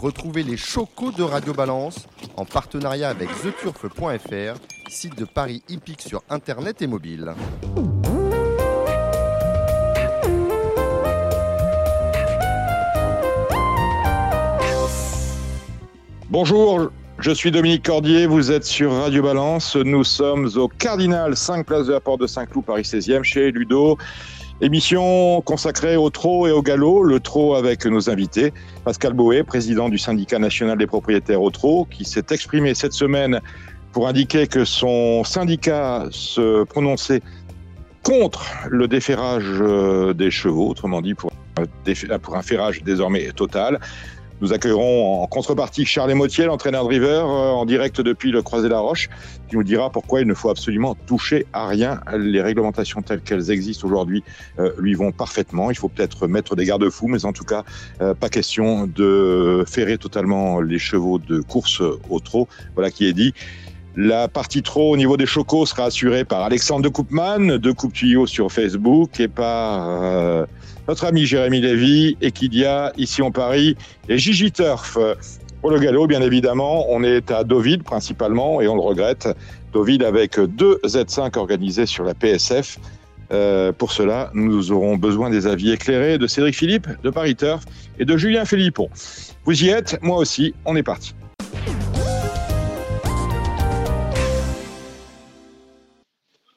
Retrouvez les chocos de Radio Balance en partenariat avec theturf.fr, site de Paris hippique sur internet et mobile. Bonjour, je suis Dominique Cordier, vous êtes sur Radio Balance. Nous sommes au Cardinal 5 Place de la Porte de Saint-Cloud, Paris 16e, chez Ludo. Émission consacrée au trot et au galop, le trot avec nos invités. Pascal Boé, président du syndicat national des propriétaires au trot, qui s'est exprimé cette semaine pour indiquer que son syndicat se prononçait contre le déferrage euh, des chevaux, autrement dit pour, pour un ferrage désormais total. Nous accueillerons en contrepartie Charles Motier, l'entraîneur de River, euh, en direct depuis le Croisé-la-Roche, qui nous dira pourquoi il ne faut absolument toucher à rien. Les réglementations telles qu'elles existent aujourd'hui euh, lui vont parfaitement. Il faut peut-être mettre des garde-fous, mais en tout cas, euh, pas question de ferrer totalement les chevaux de course au trot. Voilà qui est dit. La partie trop au niveau des chocos sera assurée par Alexandre de Coupman, de Coupe Tuyau sur Facebook et par notre ami Jérémy Lévy, Equidia, ici en Paris, et Gigi Turf. Pour le galop, bien évidemment, on est à Deauville principalement, et on le regrette. Deauville avec deux Z5 organisés sur la PSF. Euh, pour cela, nous aurons besoin des avis éclairés de Cédric Philippe, de Paris Turf et de Julien Philippon. Vous y êtes, moi aussi, on est parti.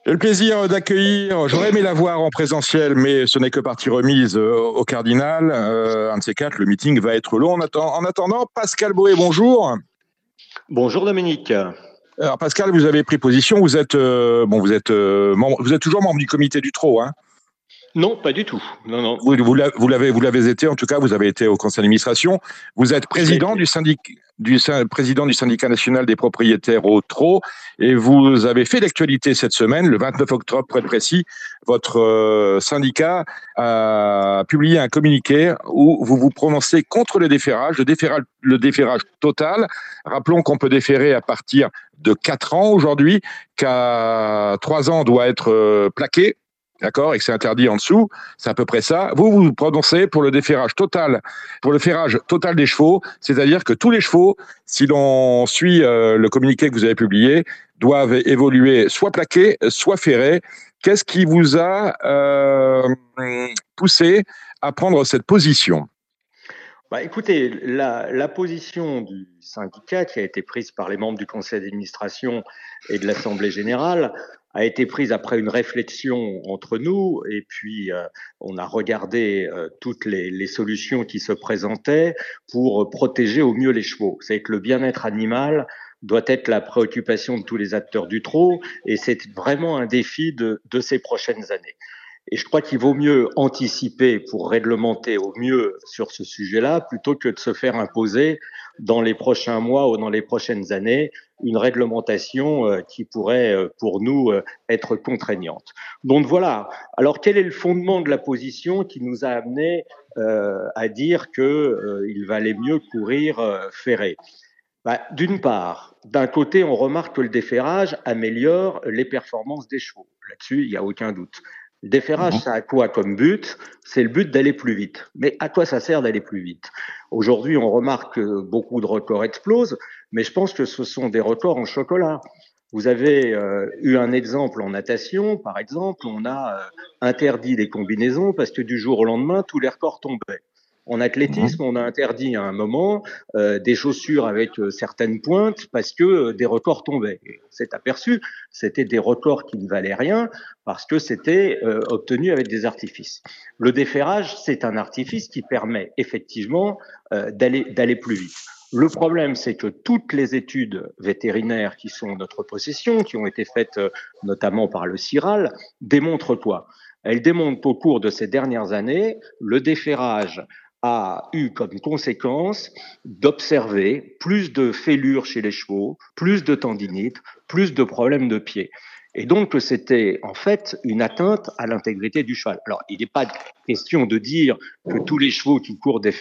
J'ai le plaisir d'accueillir, j'aurais aimé la voir en présentiel, mais ce n'est que partie remise euh, au Cardinal. Euh, un de ces quatre, le meeting va être long. En, attendant, Pascal Boé, bonjour. Bonjour Dominique. Alors Pascal, vous avez pris position, vous êtes, euh, bon, vous êtes, vous êtes toujours membre du comité du TRO, hein non, pas du tout. Non, non. Vous, vous l'avez, vous l'avez été, en tout cas, vous avez été au conseil d'administration. Vous êtes président du syndicat, du président du syndicat national des propriétaires au TRO, et vous avez fait l'actualité cette semaine, le 29 octobre, pour être précis. Votre euh, syndicat a publié un communiqué où vous vous prononcez contre le déferrage, le déferrage, le déferrage total. Rappelons qu'on peut déférer à partir de 4 ans aujourd'hui, qu'à 3 ans doit être euh, plaqué d'accord, et que c'est interdit en dessous, c'est à peu près ça. Vous vous prononcez pour le déferrage total, pour le ferrage total des chevaux, c'est-à-dire que tous les chevaux, si l'on suit euh, le communiqué que vous avez publié, doivent évoluer soit plaqués, soit ferrés. Qu'est-ce qui vous a euh, poussé à prendre cette position? Bah, écoutez, la, la, position du syndicat qui a été prise par les membres du conseil d'administration et de l'Assemblée générale a été prise après une réflexion entre nous et puis euh, on a regardé euh, toutes les, les, solutions qui se présentaient pour protéger au mieux les chevaux. C'est que le bien-être animal doit être la préoccupation de tous les acteurs du trot et c'est vraiment un défi de, de ces prochaines années. Et je crois qu'il vaut mieux anticiper pour réglementer au mieux sur ce sujet-là plutôt que de se faire imposer dans les prochains mois ou dans les prochaines années une réglementation euh, qui pourrait euh, pour nous euh, être contraignante. Donc voilà. Alors quel est le fondement de la position qui nous a amené à dire que il valait mieux courir ferré? Bah, D'une part, d'un côté, on remarque que le déferrage améliore les performances des chevaux. Là-dessus, il n'y a aucun doute. Le déferrage, mhm. ça a quoi comme but? C'est le but d'aller plus vite. Mais à quoi ça sert d'aller plus vite? Aujourd'hui, on remarque que beaucoup de records explosent, mais je pense que ce sont des records en chocolat. Vous avez euh, eu un exemple en natation, par exemple, on a euh, interdit les combinaisons parce que du jour au lendemain, tous les records tombaient. En athlétisme, on a interdit à un moment euh, des chaussures avec euh, certaines pointes parce que euh, des records tombaient. Et on s'est aperçu, c'était des records qui ne valaient rien parce que c'était obtenu avec des artifices. Le déferrage, c'est un artifice qui permet effectivement d'aller plus vite. Le problème, c'est que toutes les études vétérinaires qui sont en notre possession, qui ont été faites notamment par le CIRAL, démontrent quoi? Elles démontrent qu'au cours de ces dernières années, le déferrage a eu comme conséquence d'observer plus de fêlures chez les chevaux, plus de tendinites, plus de problèmes de pied. Et donc c'était en fait une atteinte à l'intégrité du cheval. Alors il n'est pas question de dire que tous les chevaux qui courent des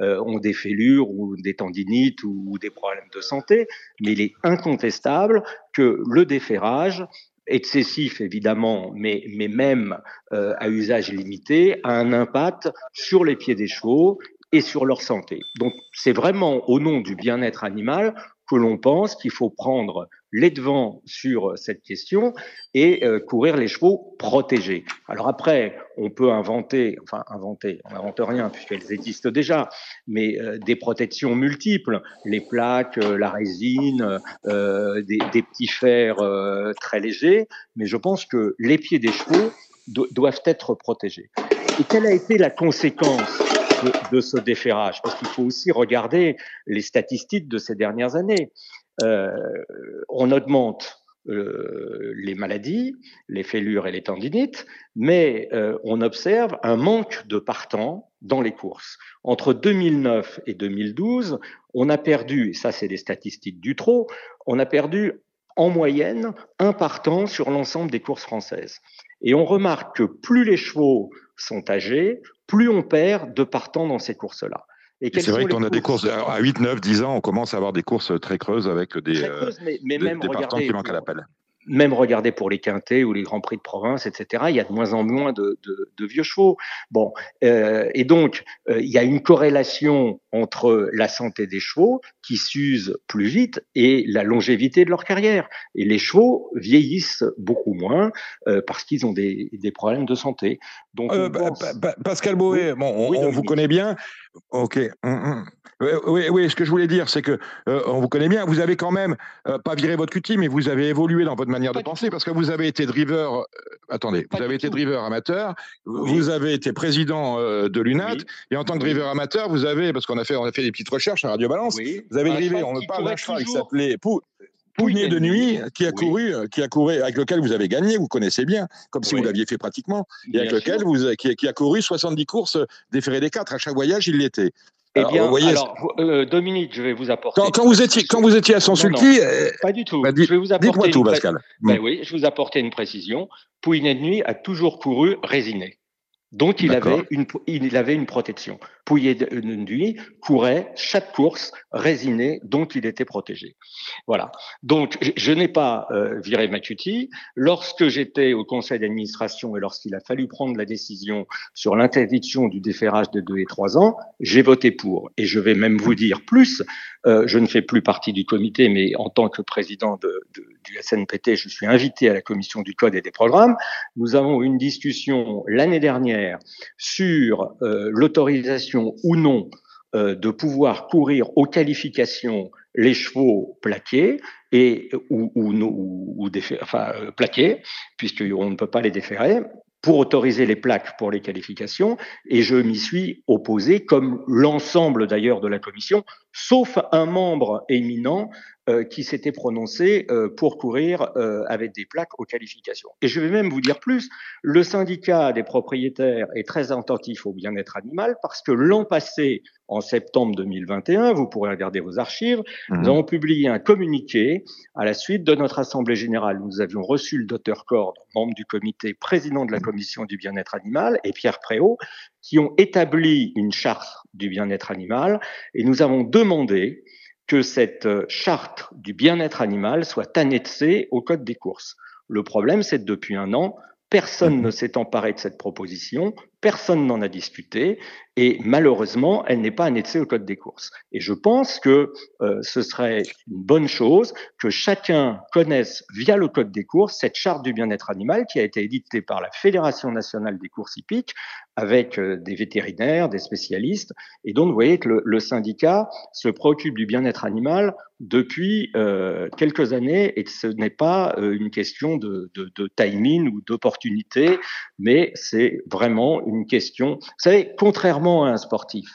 euh, ont des fêlures ou des tendinites ou des problèmes de santé, mais il est incontestable que le déferrage excessif évidemment, mais, mais même euh, à usage limité, a un impact sur les pieds des chevaux et sur leur santé. Donc c'est vraiment au nom du bien-être animal que l'on pense qu'il faut prendre les devants sur cette question et euh, courir les chevaux protégés. Alors après, on peut inventer, enfin inventer, on n'invente rien puisqu'elles existent déjà, mais euh, des protections multiples, les plaques, euh, la résine, des, des, petits fers très légers, mais je pense que les pieds des chevaux doivent être protégés. Et quelle a été la conséquence de, ce déferrage, parce qu'il faut aussi regarder les statistiques de ces dernières années. Euh, on augmente euh, les maladies, les fêlures et les tendinites, mais euh, on observe un manque de partants dans les courses. Entre 2009 et 2012, on a perdu, ça c'est des statistiques du trot, on a perdu en moyenne un partant sur l'ensemble des courses françaises. Et on remarque que plus les chevaux sont âgés, plus on perd de partants dans ces courses-là. C'est vrai qu'on a des courses à 8, 9, 10 ans, on commence à avoir des courses très creuses avec des, euh, partants qui manquent à l'appel même regarder pour les quintés ou les grands prix de province, etc. Il y a de moins en moins de, vieux chevaux. Bon, euh, et donc euh, il y a une corrélation entre la santé des chevaux qui s'usent plus vite et la longévité de leur carrière. Et les chevaux vieillissent beaucoup moins euh, parce qu'ils ont des, problèmes de santé. Donc Pascal Boé, bon, on, vous connaît bien. Ok. Hum, hum. Oui, oui, ce que je voulais dire, c'est que on vous connaît bien. Vous avez quand même pas viré votre cutie, mais vous avez évolué dans votre manière de penser, parce que vous avez été driver, euh, attendez, vous avez été driver amateur, vous avez été président euh, de l'UNAT, et en tant que driver amateur, vous avez, parce qu'on a fait, on a fait des petites recherches à Radio Balance, vous avez drivé, on ne parle d'un cheval qui s'appelait Pouigné de nuit, qui a couru, qui a couru, avec lequel vous avez gagné, vous connaissez bien, comme si vous l'aviez fait pratiquement, et avec lequel vous, qui, qui, a couru 70 courses déférées des quatre. À chaque voyage, il l'était. Eh bien, alors, euh, Dominique, je vais vous apporter. Quand, vous étiez, quand vous étiez à son sulky. Euh, pas du tout. Bah, je vais vous apporter. tout, Pascal. Ben oui, je vous apporter une précision. Pouinet de nuit a toujours couru résiné. Donc il avait une, il avait une protection. Pouillet de nuit courait chaque course résiné, donc il était protégé. Voilà. Donc je, n'ai pas euh, viré Macuti. Lorsque j'étais au conseil d'administration et lorsqu'il a fallu prendre la décision sur l'interdiction du déferrage de 2 et 3 ans, j'ai voté pour. Et je vais même vous dire plus, euh, je ne fais plus partie du comité, mais en tant que président de, de, du SNPT, je suis invité à la commission du code et des programmes. Nous avons eu une discussion l'année dernière sur euh, l'autorisation ou non euh, de pouvoir courir aux qualifications les chevaux plaqués et ou, ou enfin, euh, plaqués, puisqu'on ne peut pas les déférer pour autoriser les plaques pour les qualifications, et je m'y suis opposé, comme l'ensemble d'ailleurs de la commission, sauf un membre éminent qui s'était prononcé euh, pour courir euh, avec des plaques aux qualifications. Et je vais même vous dire plus, le syndicat des propriétaires est très attentif au bien-être animal parce que l'an passé, en septembre 2021, vous pourrez regarder vos archives, nous mhm. avons publié un communiqué à la suite de notre assemblée générale. Nous avions reçu le docteur Cord, membre du comité, président de la commission du bien-être animal, et Pierre Préau, qui ont établi une charte du bien-être animal, et nous avons demandé que cette euh, charte du bien-être animal soit annexée au code des courses. Le problème, c'est que depuis un an, personne ne s'est emparé de cette proposition, personne n'en a discuté, et malheureusement, elle n'est pas annexée au code des courses. Et je pense que euh, ce serait une bonne chose que chacun connaisse via le code des courses cette charte du bien-être animal qui a été éditée par la Fédération nationale des courses hippiques avec euh, des vétérinaires, des spécialistes. Et donc, vous voyez que le, syndicat se préoccupe du bien-être animal depuis euh, quelques années et que ce n'est pas une question de, de timing ou d'opportunité, mais c'est vraiment une question. Vous savez, contrairement à un sportif,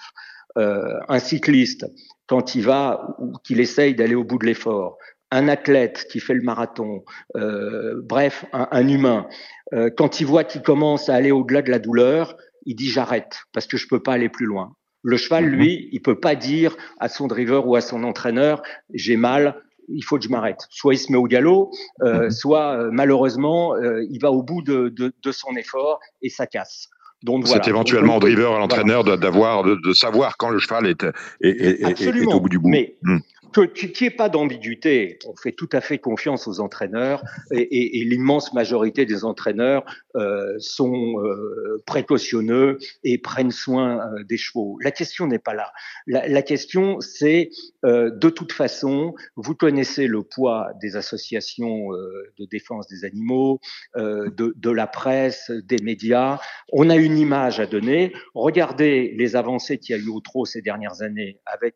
euh, un cycliste, quand il va ou qu'il essaye d'aller au bout de l'effort, un athlète qui fait le marathon, euh, bref, un, un humain, euh, quand il voit qu'il commence à aller au-delà de la douleur, il dit j'arrête parce que je peux pas aller plus loin. Le cheval, mhm. lui, il peut pas dire à son driver ou à son entraîneur j'ai mal, il faut que je m'arrête. Soit il se met au galop, euh, mhm. soit malheureusement il va au bout de, de, de, son effort et ça casse. Donc C'est éventuellement au driver, à l'entraîneur d'avoir, de, de, savoir quand le cheval est, est, est, est, au bout du bout. Mais, hmm qu'il n'y ait pas d'ambiguïté. On fait tout à fait confiance aux entraîneurs et, l'immense majorité des entraîneurs euh, sont euh, précautionneux et prennent soin euh, des chevaux. La question n'est pas là. La, question, c'est de toute façon, vous connaissez le poids des associations de défense des animaux, de, la presse, des médias. On a une image à donner. Regardez les avancées qu'il y a eu au trot ces dernières années avec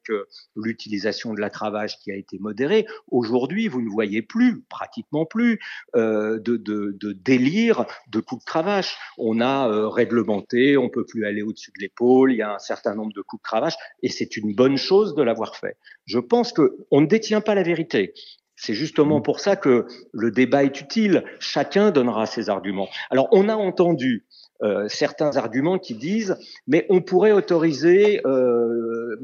l'utilisation de la qui a été modérée. Aujourd'hui, vous ne voyez plus, pratiquement plus, euh, de, délire de coups de cravache. On a euh, réglementé, on peut plus aller au-dessus de l'épaule, il y a un certain nombre de coups de cravache, et c'est une bonne chose de l'avoir fait. Je pense que on ne détient pas la vérité. C'est justement pour ça que le débat est utile. Chacun donnera ses arguments. Alors, on a entendu euh, certains arguments qui disent mais on pourrait autoriser euh,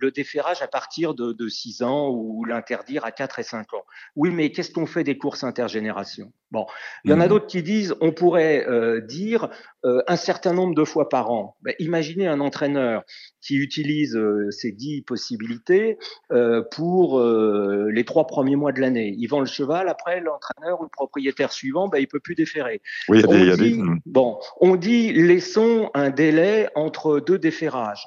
le, déferrage à partir de, de 6 ans ou l'interdire à 4 et 5 ans. Oui, mais qu'est-ce qu'on fait des courses intergénération? Bon, il y en a mmh. d'autres qui disent on pourrait euh, dire euh, un certain nombre de fois par an. Ben, imaginez un entraîneur qui utilise euh, ces dix possibilités pour les trois premiers mois de l'année. Il vend le cheval, après l'entraîneur ou le propriétaire suivant, ben, il peut plus déférer. Oui, il y a des, mmh. Bon, on dit laissons un délai entre deux déferrages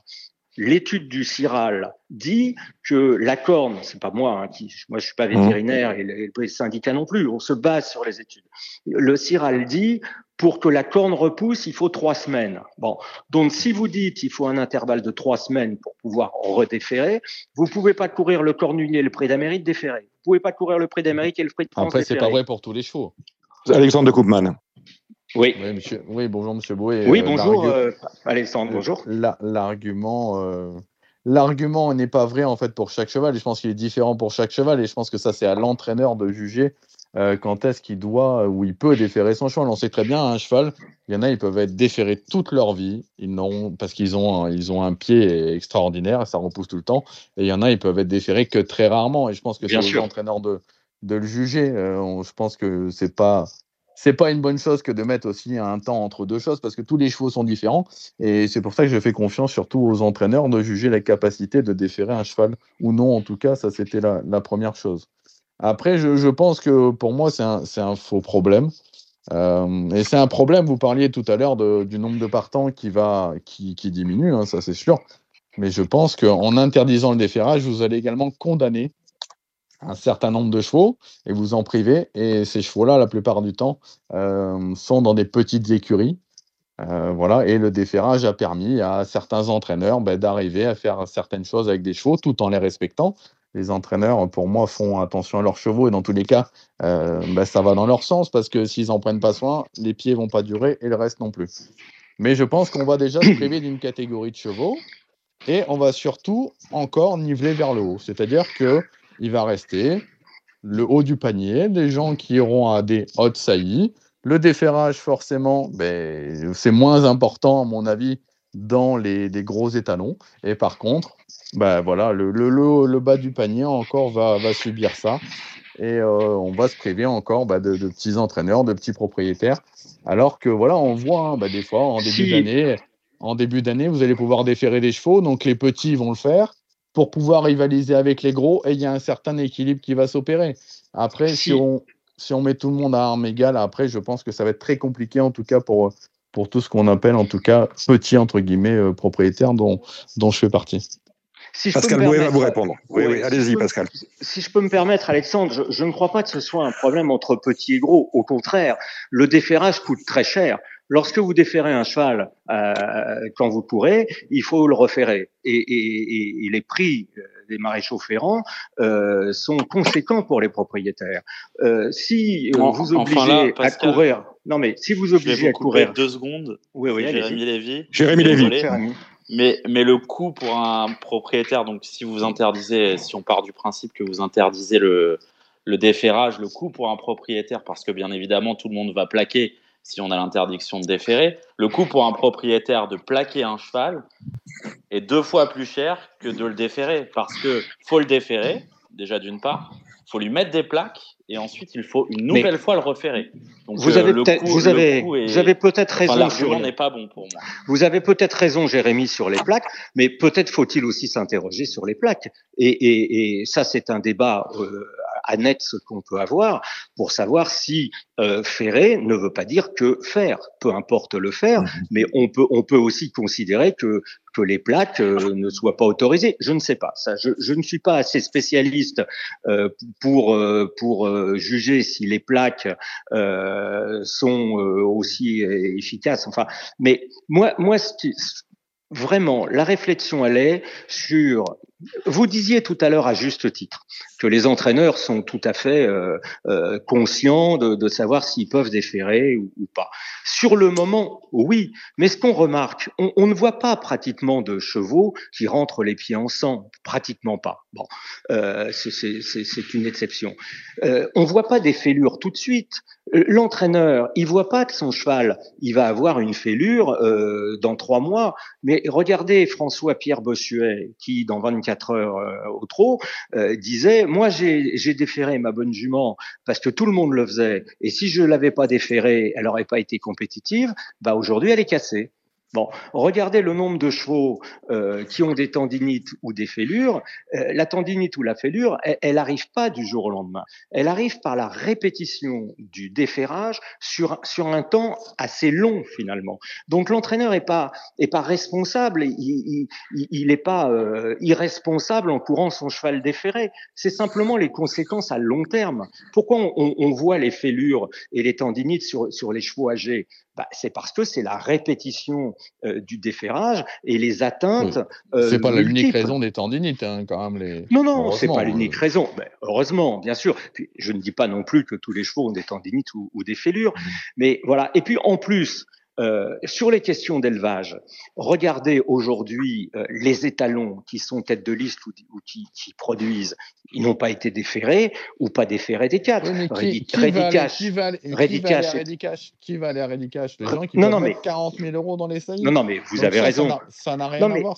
l'étude du CIRAL dit que la corne, c'est pas moi, hein, qui, moi je suis pas mmh. vétérinaire et les, syndicats non plus, on se base sur les études. Le CIRAL dit pour que la corne repousse, il faut trois semaines. Bon, donc si vous dites il faut un intervalle de trois semaines pour pouvoir redéférer, vous pouvez pas courir le cornulier et le prix d'Amérique déféré. Vous pouvez pas courir le prix d'Amérique et le prix de France Après, c'est pas vrai pour tous les chevaux. Alexandre de Koopman. Oui. Oui, bonjour Monsieur Boué. Oui, euh, bonjour euh, Alexandre, bonjour. L'argument, euh, l'argument n'est pas vrai en fait pour chaque cheval. Et je pense qu'il est différent pour chaque cheval. Et je pense que ça c'est à l'entraîneur de juger quand est-ce qu'il doit ou il peut déférer son cheval. On sait très bien un cheval, il y en a ils peuvent être déférés toute leur vie, ils n'ont parce qu'ils ont un, ils ont un pied extraordinaire, ça repousse tout le temps. Et il y en a ils peuvent être déférés que très rarement. Et je pense que c'est l'entraîneur de de le juger. je pense que c'est pas c'est pas une bonne chose que de mettre aussi un temps entre deux choses parce que tous les chevaux sont différents et c'est pour ça que je fais confiance surtout aux entraîneurs de juger la capacité de déférer un cheval ou non en tout cas ça c'était la, première chose. Après je, pense que pour moi c'est un, faux problème. Euh, et c'est un problème vous parliez tout à l'heure du nombre de partants qui va qui, diminue hein, ça c'est sûr. Mais je pense qu'en interdisant le déferrage vous allez également condamner un certain nombre de chevaux et vous en privez. Et ces chevaux-là, la plupart du temps, euh, sont dans des petites écuries. Euh, voilà, et le déferrage a permis à certains entraîneurs ben, d'arriver à faire certaines choses avec des chevaux tout en les respectant. Les entraîneurs, pour moi, font attention à leurs chevaux et dans tous les cas, euh, ben, ça va dans leur sens parce que s'ils n'en prennent pas soin, les pieds vont pas durer et le reste non plus. Mais je pense qu'on va déjà se priver d'une catégorie de chevaux et on va surtout encore niveler vers le haut. C'est-à-dire que il va rester le haut du panier, des gens qui iront à des hautes saillies. Le déferrage, forcément, ben, c'est moins important, à mon avis, dans les, gros étalons. Et par contre, ben, voilà, le, le, le, bas du panier encore va, va subir ça. Et euh, on va se priver encore ben, de, petits entraîneurs, de petits propriétaires. Alors que voilà, on voit hein, ben, des fois en début d'année, en début d'année, vous allez pouvoir déférer des chevaux, donc les petits vont le faire pour pouvoir rivaliser avec les gros et il y a un certain équilibre qui va s'opérer. Après, si... on, si on met tout le monde à armes égales, après, je pense que ça va être très compliqué, en tout cas, pour, pour tout ce qu'on appelle, en tout cas, petits, entre guillemets, euh, propriétaires dont, dont je fais partie. Pascal Bouet va vous répondre. Oui, oui, allez-y, Pascal. Si je peux me permettre, Alexandre, je, ne crois pas que ce soit un problème entre petits et gros. Au contraire, le déferrage coûte très cher. Lorsque vous déférez un cheval euh, quand vous pourrez, il faut le reférer. Et, et, et les prix euh, des maréchaux ferrants euh, sont conséquents pour les propriétaires. Euh, si euh, vous obligez à courir, non mais si vous obligez à courir deux secondes, oui, oui, Jérémy Lévy. Jérémy Lévy. Mais, mais le coût pour un propriétaire, donc si vous interdisez, si on part du principe que vous interdisez le, le déferrage, le coût pour un propriétaire, parce que bien évidemment tout le monde va plaquer si on a l'interdiction de déférer. Le coût pour un propriétaire de plaquer un cheval est deux fois plus cher que de le déférer parce que faut le déférer, déjà d'une part, Il faut lui mettre des plaques et ensuite il faut une nouvelle fois le reférer. Donc, vous, avez vous, avez, vous avez peut-être raison. n'est pas bon pour moi. Vous avez peut-être raison, Jérémy, sur les plaques, mais peut-être faut-il aussi s'interroger sur les plaques. Et, et, et ça, c'est un débat euh, net ce qu'on peut avoir pour savoir si euh, ferrer ne veut pas dire que faire, peu importe le faire, mhm. mais on peut on peut aussi considérer que que les plaques euh, ne soient pas autorisées. Je ne sais pas. Ça, je, je ne suis pas assez spécialiste euh, pour euh, pour juger si les plaques sont aussi efficaces. Enfin, mais moi moi vraiment la réflexion allait sur vous disiez tout à l'heure à juste titre que les entraîneurs sont tout à fait euh, euh, conscients de, savoir s'ils peuvent déférer ou, pas. Sur le moment, oui, mais ce qu'on remarque, on, ne voit pas pratiquement de chevaux qui rentrent les pieds en sang, pratiquement pas. Bon, euh, c'est une exception. On voit pas des fêlures tout de suite. L'entraîneur, il voit pas que son cheval, il va avoir une fêlure dans trois mois. Mais regardez François Pierre Bossuet, qui dans 24 heures euh, au trot disait moi j'ai déféré ma bonne jument parce que tout le monde le faisait, et si je l'avais pas déféré, elle aurait pas été compétitive. Bah aujourd'hui elle est cassée. Bon, regardez le nombre de chevaux euh, qui ont des tendinites ou des fêlures. Euh, la tendinite ou la fêlure, elle n'arrive pas du jour au lendemain. Elle arrive par la répétition du déferrage sur, sur un temps assez long finalement. Donc l'entraîneur est pas est pas responsable, il il, il pas euh, irresponsable en courant son cheval déféré. C'est simplement les conséquences à long terme. Pourquoi on, on voit les fêlures et les tendinites sur, sur les chevaux âgés bah, c'est parce que c'est la répétition euh, du déferrage et les atteintes. Euh, c'est pas l'unique raison des tendinites, hein, quand même. Les... Non, non, c'est pas l'unique euh. raison. Ben, heureusement, bien sûr. Puis, je ne dis pas non plus que tous les chevaux ont des tendinites ou, ou des fêlures, mmh. mais voilà. Et puis en plus, euh, sur les questions d'élevage, regardez aujourd'hui euh, les étalons qui sont tête de liste ou, qui, qui, produisent, ils n'ont pas été déférés ou pas déférés des quatre. qui, qui, va aller, qui, va aller à Redicash Les gens qui non, non, mettre 40 000 euros dans les saillies Non, non, mais vous avez raison. Ça n'a rien à voir.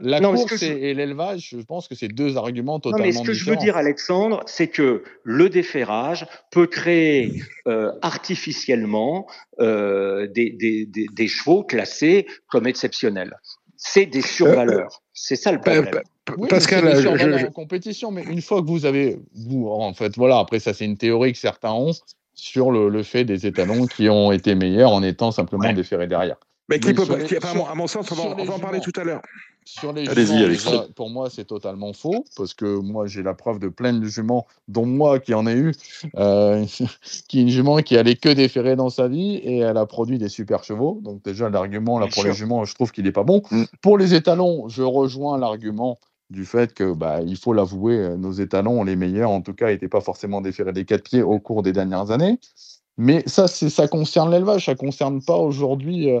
La course et, l'élevage, je pense que c'est deux arguments totalement différents. Non, mais ce que je veux dire, Alexandre, c'est que le déferrage peut créer euh, artificiellement des, des, des, des, chevaux classés comme exceptionnels. C'est des survaleurs. c'est ça le problème. Oui, Pascal, des je, je... en compétition, mais une fois que vous avez, vous, en fait, voilà, après ça c'est une théorie que certains ont sur le, le, fait des étalons qui ont été meilleurs en étant simplement ouais. déférés derrière. Mais qui peut, les, qui, sur, à mon sens, on va, on va en parler tout à l'heure. Sur les juments, pour moi, c'est totalement faux, parce que moi, j'ai la preuve de plein de juments, dont moi qui en ai eu, euh, qui est une jument qui allait que déférer dans sa vie, et elle a produit des super chevaux. Donc déjà, l'argument là pour les juments, je trouve qu'il n'est pas bon. Mm. Pour les étalons, je rejoins l'argument du fait que bah, il faut l'avouer, nos étalons, les meilleurs, en tout cas, n'étaient pas forcément déférés des quatre pieds au cours des dernières années. Mais ça, ça concerne l'élevage, ça ne concerne pas aujourd'hui euh, euh,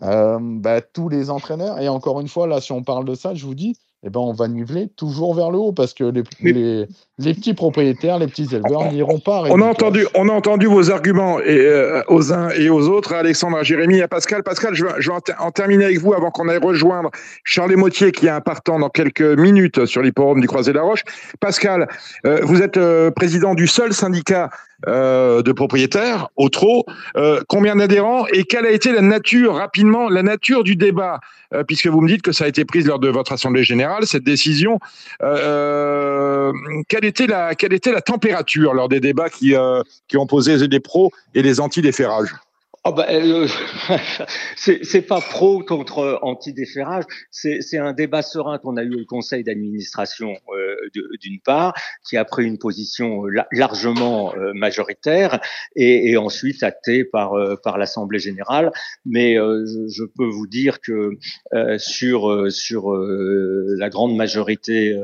bah, tous les entraîneurs. Et encore une fois, là, si on parle de ça, je vous dis, eh ben, on va niveler toujours vers le haut parce que les, les, les petits propriétaires, les petits éleveurs n'iront pas. On a, entendu, on a entendu vos arguments et, euh, aux uns et aux autres, Alexandre, à Jérémy à Pascal. Pascal, je vais, je vais en, terminer avec vous avant qu'on aille rejoindre Charles Motier qui est un partant dans quelques minutes sur l'hipporome du Croisé-la-Roche. Pascal, euh, vous êtes euh, président du seul syndicat euh, de propriétaires au trot. Euh, combien d'adhérents et quelle a été la nature, rapidement, la nature du débat, euh, puisque vous me dites que ça a été pris lors de votre assemblée générale, cette décision. quelle était la quelle était la température lors des débats qui qui ont posé les pros et les anti-déferrages? Oh bah, euh, c'est pas pro contre anti-déferrage, c'est un débat serein qu'on a eu au conseil d'administration euh, d'une part, qui a pris une position la, largement euh, majoritaire et, et, ensuite actée par euh, par l'Assemblée générale. Mais euh, je, je, peux vous dire que euh, sur sur la grande majorité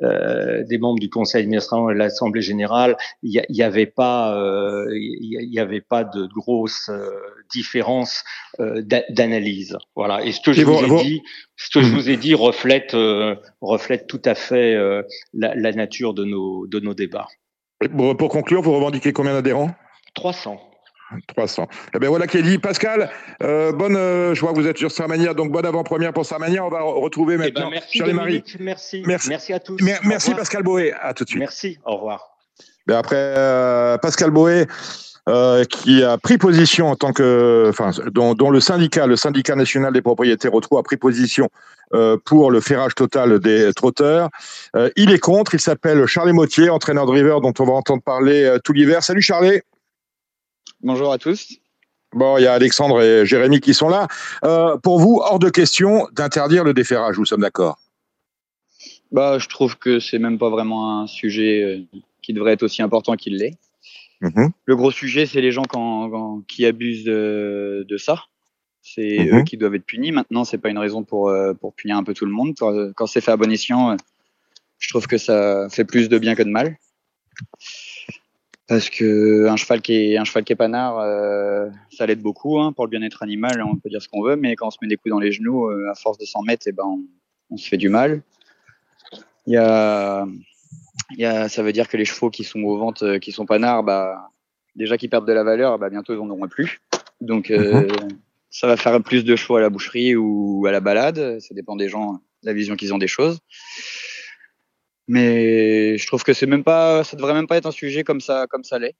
des membres du conseil d'administration et de l'Assemblée générale, il n'y avait pas il y, avait pas de grosses différence euh, d'analyse. Voilà. Et ce que je vous ai dit, ce que je vous ai dit reflète euh, reflète tout à fait euh, la, la, nature de nos de nos débats. pour conclure, vous revendiquez combien d'adhérents? 300. 300. Eh bien voilà qui est dit. Pascal, euh, bonne, euh, je vois que vous êtes sur Sarmania, donc bonne avant-première pour Sarmania. On va retrouver maintenant eh ben, merci, Marie. Merci. merci. Merci à tous. merci Pascal Boé. À tout de suite. Merci. Au revoir. Mais après, euh, Pascal Boé, euh, qui a pris position en tant que, enfin, dont, dont, le syndicat, le syndicat national des propriétaires auto, a pris position euh, pour le ferrage total des trotteurs. Euh, il est contre. Il s'appelle Charlie Mottier, entraîneur de river, dont on va entendre parler tout l'hiver. Salut Charlie. Bonjour à tous. Bon, il y a Alexandre et Jérémy qui sont là. Pour vous, hors de question d'interdire le déferrage. Nous sommes d'accord? Bah, je trouve que c'est même pas vraiment un sujet qui devrait être aussi important qu'il l'est. Mmh. Le gros sujet, c'est les gens quand, quand, qui abusent de, de ça. C'est mmh. eux qui doivent être punis. Maintenant, c'est pas une raison pour, pour punir un peu tout le monde. Quand c'est fait à bon escient, je trouve que ça fait plus de bien que de mal. Parce que un cheval qui est un cheval qui est panard, euh, ça l'aide beaucoup hein, pour le bien-être animal. On peut dire ce qu'on veut, mais quand on se met des coups dans les genoux, euh, à force de s'en mettre, et ben on, on, se fait du mal. Il y a, y a, ça veut dire que les chevaux qui sont aux ventes, euh, qui sont panards, bah déjà qu'ils perdent de la valeur, bah bientôt ils en auront plus. Donc euh, ça va faire plus de chevaux à la boucherie ou à la balade. Ça dépend des gens, la vision qu'ils ont des choses. Mais je trouve que c'est même pas, ça devrait même pas être un sujet comme ça, comme ça l'est,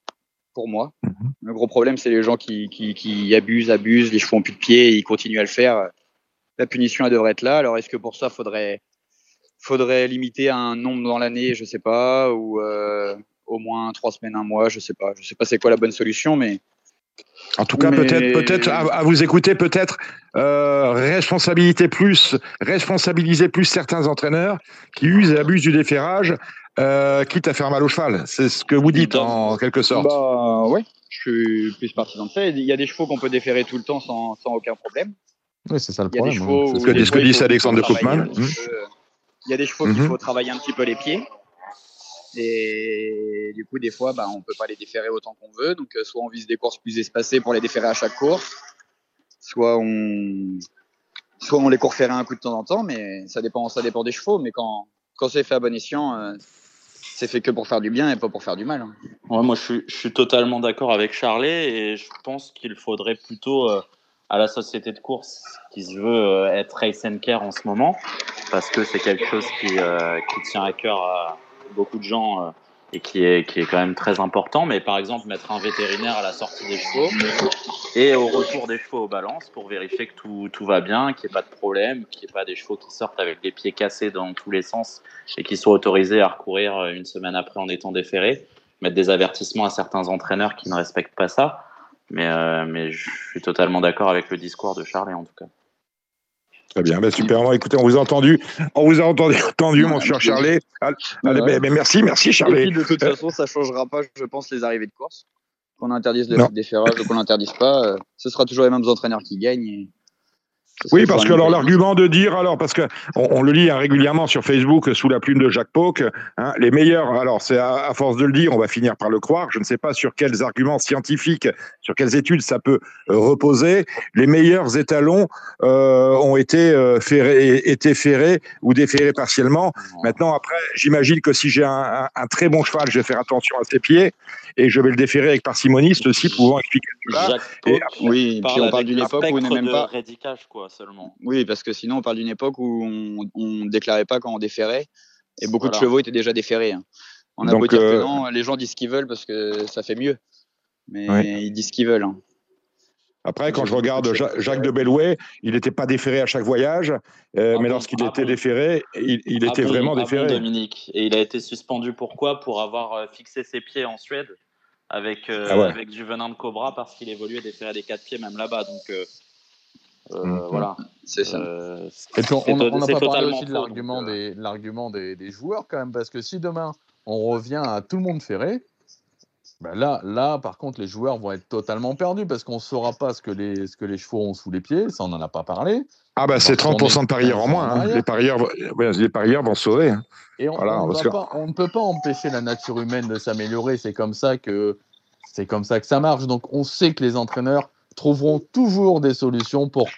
pour moi. Mmh. Le gros problème, c'est les gens qui, qui, qui, abusent, abusent, les chevaux ont plus de pied, et ils continuent à le faire. La punition, elle devrait être là. Alors, est-ce que pour ça, faudrait, faudrait limiter un nombre dans l'année, je sais pas, ou euh, au moins trois semaines, un mois, je sais pas. Je sais pas c'est quoi la bonne solution, mais en tout cas, mais... peut-être, peut-être à, à, vous écouter, peut-être euh, responsabilité plus, responsabiliser plus certains entraîneurs qui usent et abusent du déferrage, euh, quitte à faire mal au cheval. C'est ce que vous dites en quelque sorte. Bah oui, je suis plus partisan de ça. Il y a des chevaux qu'on peut déférer tout le temps sans, sans aucun problème. Oui, c'est ça le problème. Hein. C'est ce que, ce que dit Alexandre de Koopman. Il y a des chevaux mmh. qu'il faut travailler un petit peu les pieds. Et du coup, des fois, bah, on peut pas les déférer autant qu'on veut. Donc, euh, soit on vise des courses plus espacées pour les déférer à chaque course, soit on, soit on les court ferrer un coup de temps en temps. Mais ça dépend, ça dépend des chevaux. Mais quand, quand c'est fait à bon escient, euh, c'est fait que pour faire du bien et pas pour faire du mal. Hein. Ouais, moi, je suis, je suis totalement d'accord avec Charlet et je pense qu'il faudrait plutôt euh, à la société de course qui se veut euh, être race and care en ce moment parce que c'est quelque chose qui, euh, qui tient à cœur à beaucoup de gens euh, et qui est, qui est quand même très important. Mais par exemple, mettre un vétérinaire à la sortie des chevaux et au retour des chevaux aux balances pour vérifier que tout, tout va bien, qu'il n'y ait pas de problème, qu'il n'y ait pas des chevaux qui sortent avec les pieds cassés dans tous les sens et qui soient autorisés à recourir une semaine après en étant déférés. Mettre des avertissements à certains entraîneurs qui ne respectent pas ça. Mais, euh, mais je suis totalement d'accord avec le discours de Charlie en tout cas. Très bien, ben super. Bon, écoutez, on vous a entendu, on vous a entendu, entendu mon cher Charlie. Allez, ben, ben, merci, merci Charlie. Et puis, de toute façon, ça changera pas, je pense, les arrivées de course. Qu'on interdise le déferrage ou qu'on l'interdise pas, euh, ce sera toujours les mêmes entraîneurs qui gagnent. Et... Oui, parce que alors l'argument de dire alors parce que on, on le lit hein, régulièrement sur Facebook sous la plume de Jacques Pauque, hein, les meilleurs. Alors c'est à, à, force de le dire, on va finir par le croire. Je ne sais pas sur quels arguments scientifiques, sur quelles études ça peut euh, reposer. Les meilleurs étalons euh, ont été euh, ferrés, été ferrés ou déferrés partiellement. Maintenant, après, j'imagine que si j'ai un, un, un, très bon cheval, je vais faire attention à ses pieds et je vais le déférer avec parcimonie, ceci pouvant expliquer cela. Et, oui, puis on parle d'une époque où on n'est même pas. Rédicage, quoi, seulement. Oui, parce que sinon, on parle d'une époque où on ne déclarait pas quand on déférait, et beaucoup voilà. de chevaux étaient déjà déférés. Hein. On a Donc, beau dire euh... que non, les gens disent ce qu'ils veulent parce que ça fait mieux, mais oui. ils disent ce qu'ils veulent. Hein. Après, quand je regarde Jacques de Bellouet, il n'était pas déféré à chaque voyage, euh, ah mais bon, lorsqu'il ah était bon? déféré, il, il ah était bon, vraiment déféré. Dominique. Et il a été suspendu pourquoi Pour avoir euh, fixé ses pieds en Suède avec, euh, ah ouais. avec du venin de cobra parce qu'il évoluait déféré des quatre pieds même là-bas. Donc euh, mmh. voilà. C'est ça. Et puis on n'a pas parlé aussi de l'argument des, des, des, joueurs quand même, parce que si demain on revient à tout le monde ferré, ben là, là, par contre, les joueurs vont être totalement perdus parce qu'on ne saura pas ce que, les, ce que les chevaux ont sous les pieds. Ça, on n'en a pas parlé. Ah, bah, c'est 30% de parieurs en moins. Hein. Les, parieurs, les parieurs vont sauver. Hein. Et on, voilà, on, que... pas, on, ne peut pas empêcher la nature humaine de s'améliorer. C'est comme ça que c'est comme ça que ça marche. Donc, on sait que les entraîneurs trouveront toujours des solutions pour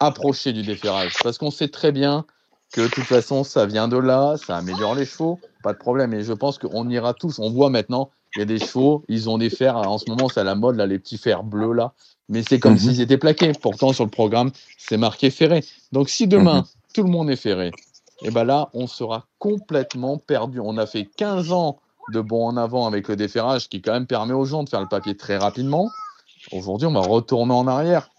approcher du déferrage parce qu'on sait très bien que de toute façon, ça vient de là, ça améliore les chevaux, pas de problème. Et je pense qu'on ira tous. On voit maintenant il y a des chevaux, ils ont des fers, en ce moment c'est à la mode, là, les petits fers bleus là, mais c'est comme mm -hmm. s'ils étaient plaqués. Pourtant, sur le programme, c'est marqué ferré. Donc si demain, mm -hmm. tout le monde est ferré, et ben là, on sera complètement perdu. On a fait 15 ans de bond en avant avec le déferrage qui quand même permet aux gens de faire le papier très rapidement. Aujourd'hui, on va retourner en arrière.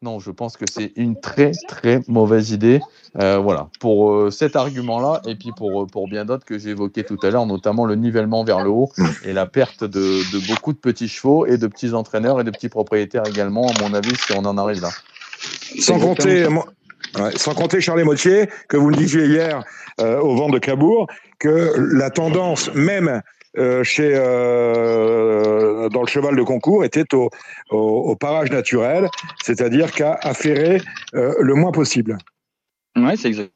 Non, je pense que c'est une très très mauvaise idée. Euh, voilà, pour euh, cet argument-là, et puis pour, euh, pour bien d'autres que j'ai évoqués tout à l'heure, notamment le nivellement vers le haut et la perte de, de, beaucoup de petits chevaux et de petits entraîneurs et de petits propriétaires également, à mon avis, si on en arrive là. Sans compter, ouais, sans compter Charles Motier, que vous me disiez hier au vent de Cabourg, que la tendance même chez, euh, dans le cheval de concours était au, au, parage naturel, c'est-à-dire qu'à affairer euh, le moins possible. Oui, c'est exact.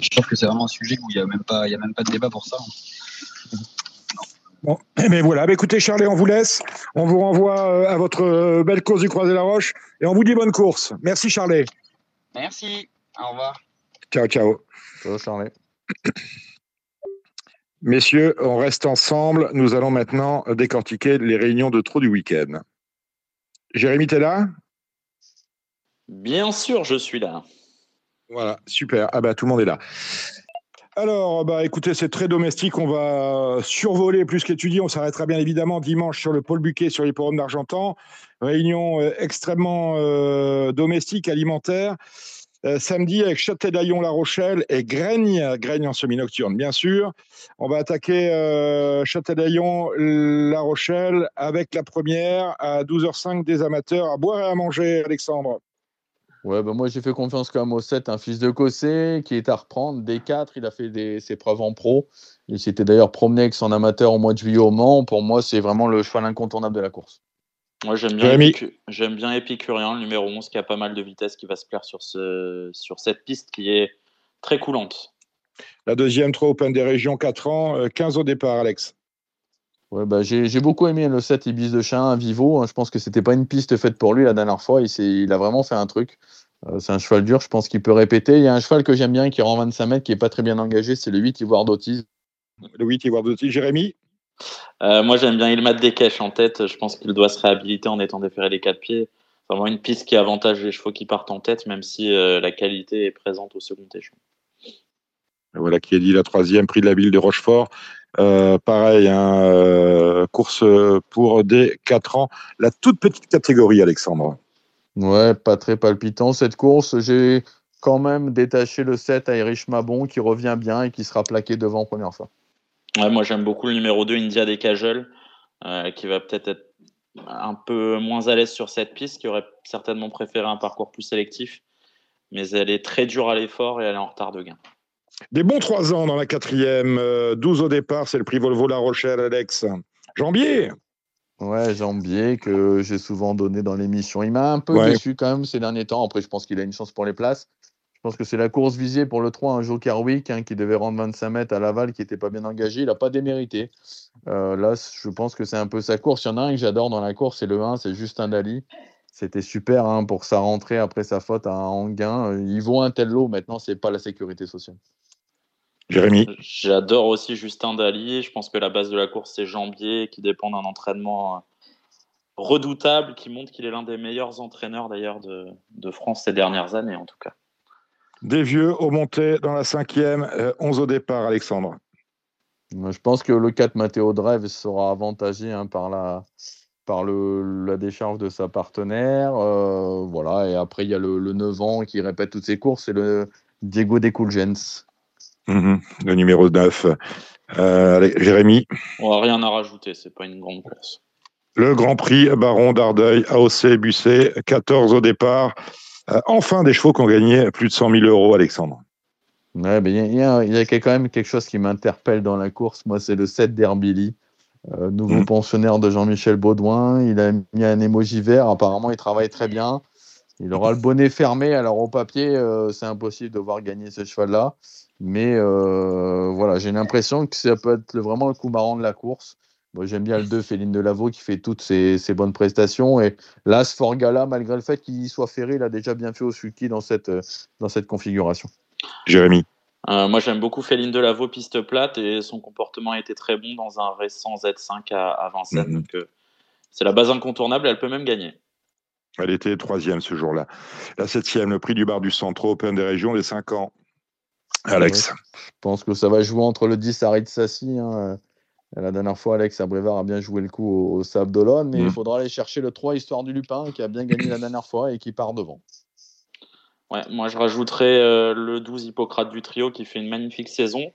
Je trouve que c'est vraiment un sujet où il n'y a, même pas, a même pas de débat pour ça. Bon, mais voilà, bah écoutez Charlie, on vous laisse. On vous renvoie à votre belle course du Croisé-la Roche et on vous dit bonne course. Merci Charlie. Merci. Au revoir. Ciao, ciao. Ciao Charlie. Messieurs, on reste ensemble. Nous allons maintenant décortiquer les réunions de trop du week-end. Jérémy, t'es là? Bien sûr, je suis là. Voilà, super. Ah bah tout le monde est là. Alors, bah écoutez, c'est très domestique. On va survoler plus qu'étudier. On s'arrêtera bien évidemment dimanche sur le pôle Buquet sur l'hipporome d'Argentan. Réunion euh, extrêmement euh, domestique, alimentaire. Euh, samedi avec Châtelaillon-La Rochelle et Graigne, Graigne en semi-nocturne, bien sûr. On va attaquer euh, Châtelaillon-La Rochelle avec la première à 12h05 des amateurs à boire et à manger, Alexandre. Ouais, bah moi j'ai fait confiance quand même au 7, un fils de Cossé qui est à reprendre. Des 4, il a fait des, ses preuves en pro. Il s'était d'ailleurs promené avec son amateur au mois de juillet au Mans. Pour moi, c'est vraiment le cheval incontournable de la course. Moi, j'aime bien, Épic... bien Épicurien, le numéro 11, qui a pas mal de vitesse, qui va se plaire sur, ce... sur cette piste qui est très coulante. La deuxième, 3 Open des régions, 4 ans, 15 euh, au départ, Alex. Ouais, bah, j'ai beaucoup aimé le 7 Ibis de Chin, Vivo. Je pense que c'était pas une piste faite pour lui la dernière fois. Il, il a vraiment fait un truc. Euh, c'est un cheval dur, je pense qu'il peut répéter. Il y a un cheval que j'aime bien qui rend 25 mètres, qui est pas très bien engagé, c'est le 8 Ivoire d'Otis. Le 8 Ivoire d'Otis, Jérémy? Euh, moi, j'aime bien Ilmat Dekèche en tête. Je pense qu'il doit se réhabiliter en étant déféré des quatre pieds. C'est vraiment une piste qui avantage les chevaux qui partent en tête, même si euh, la qualité est présente au second échelon. Voilà qui est dit la troisième, prix de la ville de Rochefort. Euh, pareil, hein, course pour des 4 ans. La toute petite catégorie, Alexandre. Ouais, pas très palpitant cette course. J'ai quand même détaché le 7 à Erich Mabon qui revient bien et qui sera plaqué devant première fois moi, j'aime beaucoup le numéro 2, India des euh, qui va peut-être être un peu moins à l'aise sur cette piste, qui aurait certainement préféré un parcours plus sélectif. Mais elle est très dure à l'effort et elle est en retard de gain. Des bons trois ans dans la quatrième, 12 euh, au départ, c'est le prix Volvo La Rochelle, Alex. Jambier Ouais, Jambier, que j'ai souvent donné dans l'émission. Il m'a un peu déçu quand même ces derniers temps. Après, je pense qu'il a une chance pour les places. Je pense que c'est la course visée pour le 3, un Joker Week hein, qui devait rendre 25 mètres à Laval, qui n'était pas bien engagé. Il n'a pas démérité. Euh, là, je pense que c'est un peu sa course. Il y en a un que j'adore dans la course, c'est le 1, c'est Justin Dali. C'était super hein, pour sa rentrée après sa faute à Anguin. Il vaut un tel lot. Maintenant, c'est pas la sécurité sociale. Jérémy J'adore aussi Justin Dali. Je pense que la base de la course, c'est Jambier, qui dépend d'un entraînement euh, redoutable, qui montre qu'il est l'un des meilleurs entraîneurs d'ailleurs de, de France ces dernières années, en tout cas. Des vieux au monté dans la cinquième, 11 euh, au départ, Alexandre. Je pense que le 4 Matteo Drive sera avantagé hein, par, la, par le, la décharge de sa partenaire. Euh, voilà, et après, il y a le, 9 ans qui répète toutes ses courses, c'est le Diego De mhm, le numéro 9. Euh, Jérémy On n'a rien à rajouter, c'est pas une grande course. Le Grand Prix Baron d'Ardeuil, AOC Busset, 14 au départ. Euh, enfin, des chevaux qui ont gagné plus de 100 000 euros, Alexandre. Ouais, il y, a quand même quelque chose qui m'interpelle dans la course. Moi, c'est le 7 d'Herbili, euh, nouveau mmh. pensionnaire de Jean-Michel Baudouin. Il a mis un émoji vert. Apparemment, il travaille très bien. Il aura le bonnet fermé. Alors, au papier, euh, c'est impossible de voir gagner ce cheval-là. Mais voilà, j'ai l'impression que ça peut être vraiment le coup marrant de la course. Moi, j'aime bien le 2, Féline Lavaux, qui fait toutes ses, bonnes prestations. Et là, ce Forgala, malgré le fait qu'il soit ferré, il a déjà bien fait au sulky dans cette, dans cette configuration. Jérémy euh, Moi, j'aime beaucoup Féline Lavaux, piste plate, et son comportement a été très bon dans un récent Z5 à, Vincennes. Mhm. Donc, euh, c'est la base incontournable, elle peut même gagner. Elle était troisième ce jour-là. La septième, le prix du bar du centre, Open des régions des 5 ans. Alex Je pense que ça va jouer entre le 10 Arid Sassi. Hein, La dernière fois, Alex Abrévar a bien joué le coup au, au Sable d'Olonne, mais il Mm. faudra aller chercher le 3 Histoire du Lupin qui a bien gagné la dernière fois et qui part devant. Ouais, moi, je rajouterais euh, le 12 Hippocrate du trio qui fait une magnifique saison.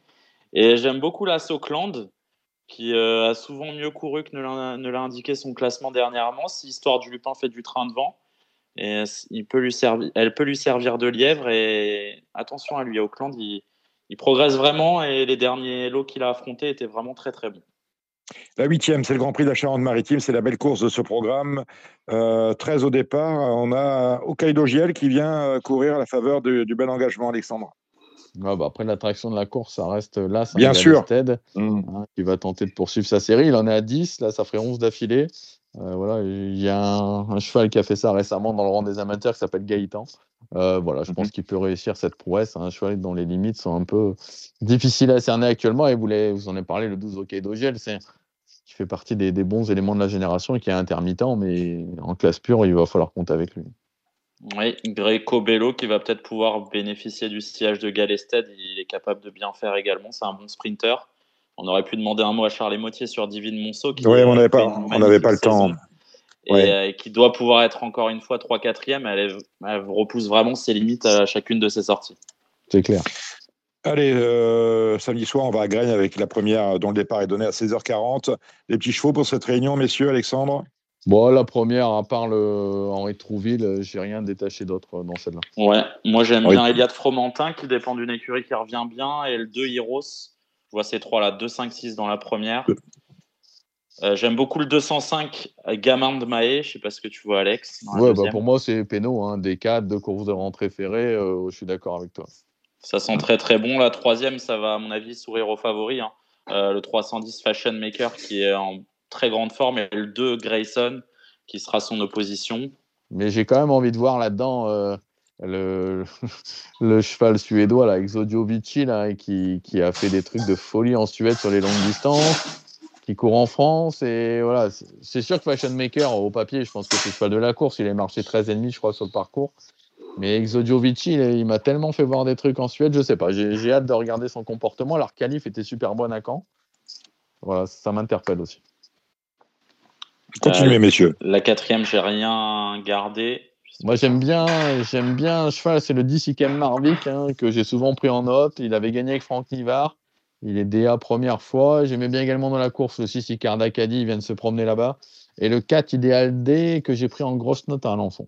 Et j'aime beaucoup la qui euh, a souvent mieux couru que ne l'a indiqué son classement dernièrement. Si Histoire du Lupin fait du train devant, et il peut lui servir, elle peut lui servir de lièvre. Et attention à lui, Auckland, il, il progresse vraiment et les derniers lots qu'il a affrontés étaient vraiment très très bons. La huitième, c'est le Grand Prix de la Charente-Maritime. C'est la belle course de ce programme. Euh, 13 au départ. On a Hokkaido Giel qui vient euh, courir à la faveur du, du bel engagement, Alexandre. Ouais, bah, après, l'attraction de la course, ça reste là. Bien sûr. Stead, Mm. hein, qui va tenter de poursuivre sa série. Il en est à 10. Là, ça ferait 11 d'affilée. Euh, voilà, il y a un, un cheval qui a fait ça récemment dans le rang des amateurs qui s'appelle Gaëtan. Euh, voilà, je pense qu'il peut réussir cette prouesse. hein. Un cheval dont les limites sont un peu difficiles à cerner actuellement. Et vous, l'avez- vous en avez parlé, le 12 Hokkaido Giel, c'est qui fait partie des, des bons éléments de la génération et qui est intermittent, mais en classe pure, il va falloir compter avec lui. Oui, Greco Bello qui va peut-être pouvoir bénéficier du sillage de Galested. Il est capable de bien faire également. C'est un bon sprinter. On aurait pu demander un mot à Charles Motier sur Divine Monceau. Qui mais on n'avait pas- on pas le temps. Et Ouais. euh, qui doit pouvoir être encore une fois 3-4e. Elle, est- elle repousse vraiment ses limites à chacune de ses sorties. C'est clair. Allez, euh, samedi soir, on va à Graines avec la première dont le départ est donné à 16h40. Les petits chevaux pour cette réunion, messieurs, Alexandre? Bon, la première, à part le Henri Trouville, j'ai rien détaché d'autre dans celle-là. Ouais, moi j'aime Oui. bien Eliade Fromentin qui dépend d'une écurie qui revient bien et le 2 Heroes. Je vois ces trois là, 2, 5, 6 dans la première. Euh, j'aime beaucoup le 205 euh, Gamin de Maé, je sais pas ce que tu vois Alex. Ouais, bah, pour moi, c'est péno. Hein. Des 4, deux courses de rentrée ferrée, euh, je suis d'accord avec toi. Ça sent très très bon. La troisième, ça va à mon avis sourire aux favoris. hein. Euh, le 310 Fashion Maker qui est en très grande forme et le 2 Grayson qui sera son opposition. Mais j'ai quand même envie de voir là-dedans euh, le, cheval suédois, là, Exodio Vici, là, qui, a fait des trucs de folie en Suède sur les longues distances, qui court en France. Et voilà, c'est- sûr que Fashion Maker, au papier, je pense que c'est le cheval de la course. Il a marché 13,5, je crois, sur le parcours. Mais Exodio Vici, il, il m'a tellement fait voir des trucs en Suède, je sais pas. J'ai hâte de regarder son comportement. Alors, Calif était super bonne à Caen. Voilà, ça m'interpelle aussi. Continuez, Euh, messieurs. La quatrième, j'ai rien gardé. Moi, j'aime bien, j'aime bien un cheval, c'est le 10 Ikem Marvik, hein, que j'ai souvent pris en note. Il avait gagné avec Franck Nivard. Il est DA première fois. J'aimais bien également dans la course le 6 Icar d'Acadie, il vient de se promener là-bas. Et le 4 Idéal D, que j'ai pris en grosse note à Alençon.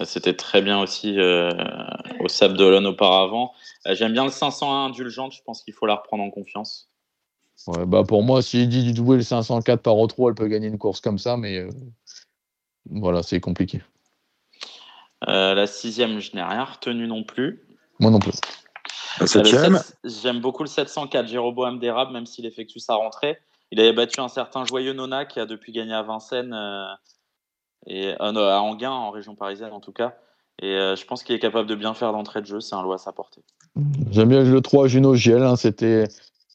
Euh, C'était très bien aussi euh, au Sable d'Olonne auparavant. Euh, J'aime bien le 501 indulgente, je pense qu'il faut la reprendre en confiance. Ouais, bah pour moi, s'il dit du double le 504 par au elle peut gagner une course comme ça, mais euh, voilà, c'est compliqué. Euh, la sixième, je n'ai rien retenu non plus. Moi non plus. La Euh, septième? sept- J'aime beaucoup le 704 Jéroboam d'Érable, même s'il effectue sa rentrée. Il avait battu un certain Joyeux Nona qui a depuis gagné à Vincennes euh, et euh, non, à Anguin, en région parisienne en tout cas. Et euh, je pense qu'il est capable de bien faire d'entrée de jeu. C'est un lot à sa portée. J'aime bien le 3 Juno Giel. hein, c'était,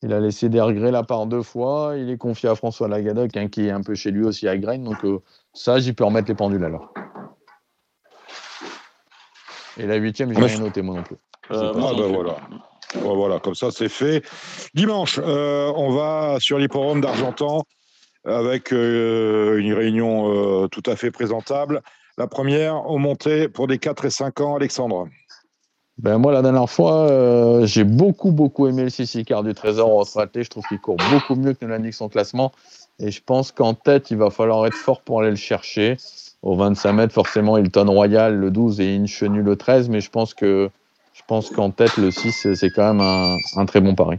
il a laissé des regrets la part deux fois. Il est confié à François Lagadac, hein, qui est un peu chez lui aussi à Graines. Donc euh, ça, j'y peux remettre les pendules alors. Et la huitième, j'ai Moi, rien noté moi non plus. Euh, moi Ah, non bah, voilà. Bon, voilà, comme ça c'est fait. Dimanche, euh, on va sur l'hippodrome d'Argentan avec euh, une réunion euh, tout à fait présentable. La première, au montée pour des 4 et 5 ans, Alexandre. Ben moi, la dernière fois, euh, j'ai beaucoup, beaucoup aimé le 6 Icar du Trésor au Australie. Je trouve qu'il court beaucoup mieux que ne l'indique son classement. Et je pense qu'en tête, il va falloir être fort pour aller le chercher. Au 25 mètres, forcément, Hilton Royal le 12 et Inchenu le 13. Mais je pense que je pense qu'en tête, le 6, c'est quand même un, un très bon pari.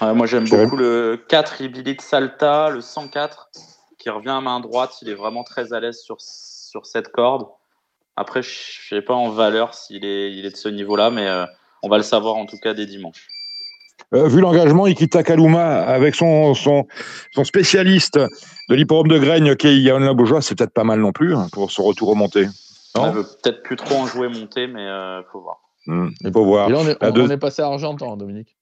Ouais, moi, j'aime beaucoup le 4 Ibilite Salta, le 104, qui revient à main droite. Il est vraiment très à l'aise sur, sur cette corde. Après, je ne sais pas en valeur s'il est, il est de ce niveau-là, mais euh, on va le savoir en tout cas dès dimanche. Euh, vu l'engagement, Ikita Kaluma avec son, son, son spécialiste de l'hippodrome de Graigne, qui est Yann Labourgeois, c'est peut-être pas mal non plus hein, pour ce retour au montée. Non? On veut peut-être plus trop en jouer monter, mais il faut voir. Hmm, Il faut voir. Et là, on est, La on- deux- on est passé à Argentan, Dominique.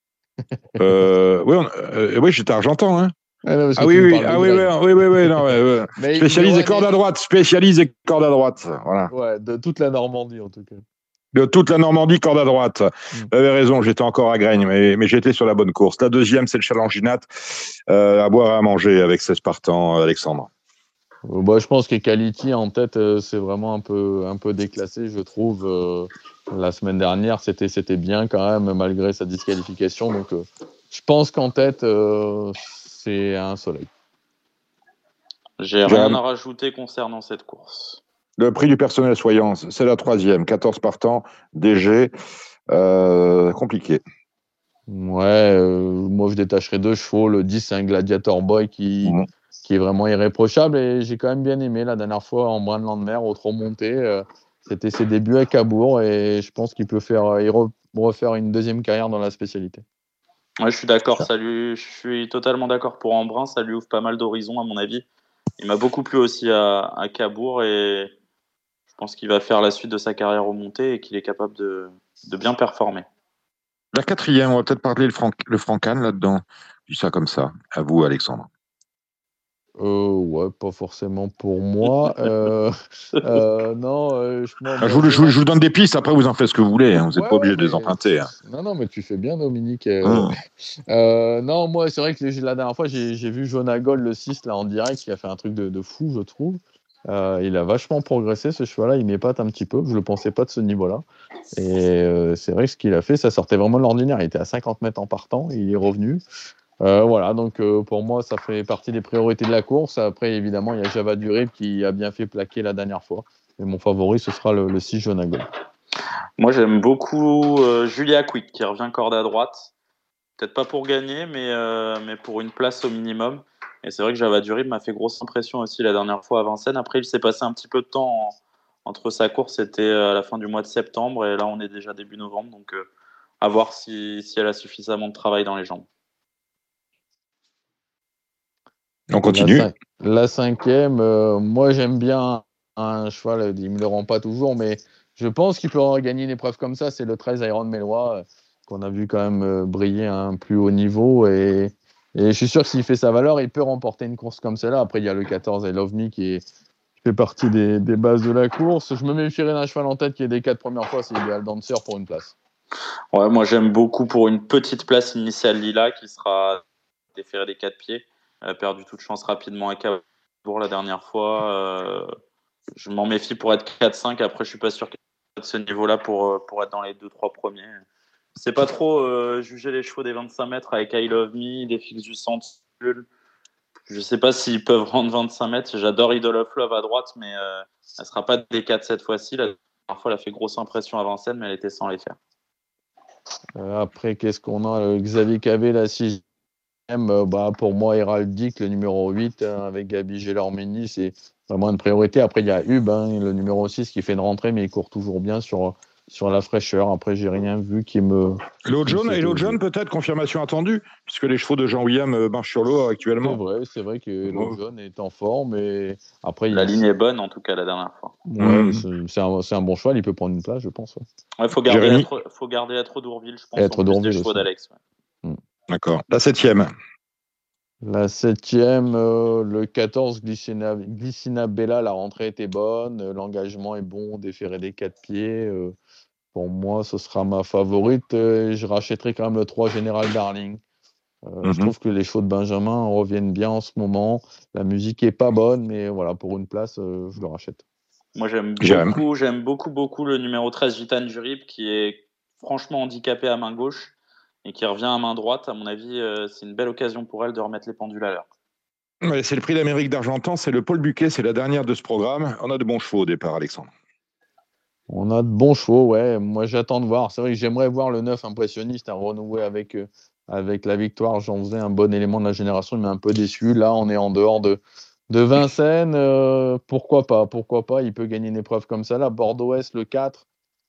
Euh, oui, euh, oui j'étais argentan. Hein. Ah, non, Ah oui, oui, ah oui, oui, oui, oui, oui, non, ouais, ouais. Mais- Spécialise à droite, spécialise et corde à droite. Voilà. Ouais, de toute la Normandie, en tout cas. De toute la Normandie, corde à droite. Mm. Vous avez raison, j'étais encore à Graigne, mais, mais j'étais sur la bonne course. La deuxième, c'est le Challenginat, euh, à boire et à manger avec 16 partants, Alexandre. Euh, bah, je pense que Quality en tête, euh, c'est vraiment un peu, un peu déclassé, je trouve. Euh, la semaine dernière, c'était, c'était bien quand même, malgré sa disqualification. Donc, euh, je pense qu'en tête, euh, c'est un soleil. J'ai rien à rajouter concernant cette course. Le prix du personnel soyance, c'est la troisième, 14 partants, DG, euh, compliqué. Ouais, euh, moi je détacherai deux chevaux. Le 10, c'est un Gladiator Boy qui, Mhm. qui est vraiment irréprochable et j'ai quand même bien aimé la dernière fois en Brandland Mer, au trop monté. euh, C'était ses débuts à Cabourg et je pense qu'il peut faire, re- refaire une deuxième carrière dans la spécialité. Ouais, je suis d'accord. Ça lui- je suis totalement d'accord pour Embrun. Ça lui ouvre pas mal d'horizons, à mon avis. Il m'a beaucoup plu aussi à, à Cabourg et je pense qu'il va faire la suite de sa carrière au monté et qu'il est capable de, de bien performer. La quatrième, on va peut-être parler le, Franck, le Francan là-dedans. Je dis ça comme ça. À vous, Alexandre. Euh, ouais, pas forcément pour moi. Euh, euh, non, euh, je, Ah, je, vous, je vous- je vous donne des pistes, après vous en faites ce que vous voulez. hein. Vous n'êtes Ouais, pas obligé de les emprunter. hein. Non, non, mais tu fais bien, Dominique. Euh, Hum. euh, non, moi, c'est vrai que les- la dernière fois, j'ai j'ai vu Jonagol, le 6, là, en direct, qui a fait un truc de, de fou, je trouve. Euh, il a vachement progressé, ce cheval-là. Il m'épate un petit peu. Je ne le pensais pas de ce niveau-là. Et euh, c'est vrai que ce qu'il a fait, ça sortait vraiment de l'ordinaire. Il était à 50 mètres en partant. Il est revenu. Euh, voilà, donc euh, pour moi, ça fait partie des priorités de la course. Après, évidemment, il y a Java Durib qui a bien fait plaquer la dernière fois. Et mon favori, ce sera le, le 6 Jonagol. Moi, j'aime beaucoup euh, Julia Quick qui revient corde à droite. Peut-être pas pour gagner, mais, mais pour une place au minimum. Et c'est vrai que Java Durib m'a fait grosse impression aussi la dernière fois à Vincennes. Après, il s'est passé un petit peu de temps en- entre sa course, c'était à la fin du mois de septembre, et là, on est déjà début novembre. Donc, à voir si, si elle a suffisamment de travail dans les jambes. On continue. La, cin- la cinquième, euh, moi j'aime bien un cheval, il me le rend pas toujours, mais je pense qu'il peut gagner une épreuve comme ça. C'est le 13 Iron Mélois, euh, qu'on a vu quand même euh, briller à un plus haut niveau. Et, et je suis sûr que s'il fait sa valeur, il peut remporter une course comme celle-là. Après, il y a le 14 I Love Me qui, est- qui fait partie des, des bases de la course. Je me méfierais d'un cheval en tête qui est des quatre premières fois, c'est idéal Dancer pour une place. Ouais, moi j'aime beaucoup pour une petite place initiale Lila qui sera déféré des quatre pieds. Elle a perdu toute chance rapidement à Cabourg la dernière fois. Euh, je m'en méfie pour être 4-5. Après, je suis pas sûr qu'il de ce niveau-là pour, euh, pour être dans les 2-3 premiers. C'est pas trop euh, juger les chevaux des 25 mètres avec I Love Me, des fixes du Centule. Je sais pas s'ils peuvent rendre 25 mètres. J'adore Idol of Love à droite, mais euh, elle sera pas des 4 cette fois-ci. La dernière fois, elle a fait grosse impression à Vincennes, mais elle était sans les faire. Euh, après, qu'est-ce qu'on a? Euh, Xavier Cavé, la 6 bah, pour moi, Héraldique, le numéro 8, hein, avec Gabi Gélormini, c'est vraiment une priorité. Après, il y a Hub, hein, le numéro 6, qui fait une rentrée, mais il court toujours bien sur, sur la fraîcheur. Après, j'ai rien vu qui me. L'eau jaune, C'est et jaune, peut-être, confirmation attendue, puisque les chevaux de Jean-William euh, marchent sur l'eau C'est actuellement. vrai, c'est vrai que le jaune est en forme. Et après, La il... ligne est bonne, en tout cas, la dernière fois. Ouais, Mm. c'est- c'est un, c'est un bon cheval, il peut prendre une place, je pense. ouais. Il faut garder, faut garder être d'Ourville, je pense. Et plus des d'Ourville chevaux aussi. d'Alex. D'accord. La septième. La septième, euh, le 14, Glycina, Glycina Bella, la rentrée était bonne, euh, l'engagement est bon, déféré des quatre pieds. euh, pour moi, ce sera ma favorite. euh, et je rachèterai quand même le 3 Général Darling. Euh, Je Mhm. trouve que les chevaux de Benjamin reviennent bien en ce moment. La musique est pas bonne, mais voilà, pour une place, euh, je le rachète. Moi, j'aime J'aime. beaucoup, j'aime beaucoup, beaucoup le numéro 13, Gitane Jurib, qui est franchement handicapé à main gauche et qui revient à main droite. À mon avis, euh, c'est une belle occasion pour elle de remettre les pendules à l'heure. Ouais, c'est le prix d'Amérique d'Argentan, c'est le Paul Buquet, c'est la dernière de ce programme. On a de bons chevaux au départ, Alexandre. On a de bons chevaux, ouais. Moi, j'attends de voir. C'est vrai que j'aimerais voir le 9 impressionniste à renouer avec, euh, avec la victoire. J'en faisais un bon élément de la génération. Il m'a un peu déçu. Là, on est en dehors de, de Vincennes. euh, pourquoi pas Pourquoi pas Il peut gagner une épreuve comme ça. Là, Bordeaux-Est, le 4,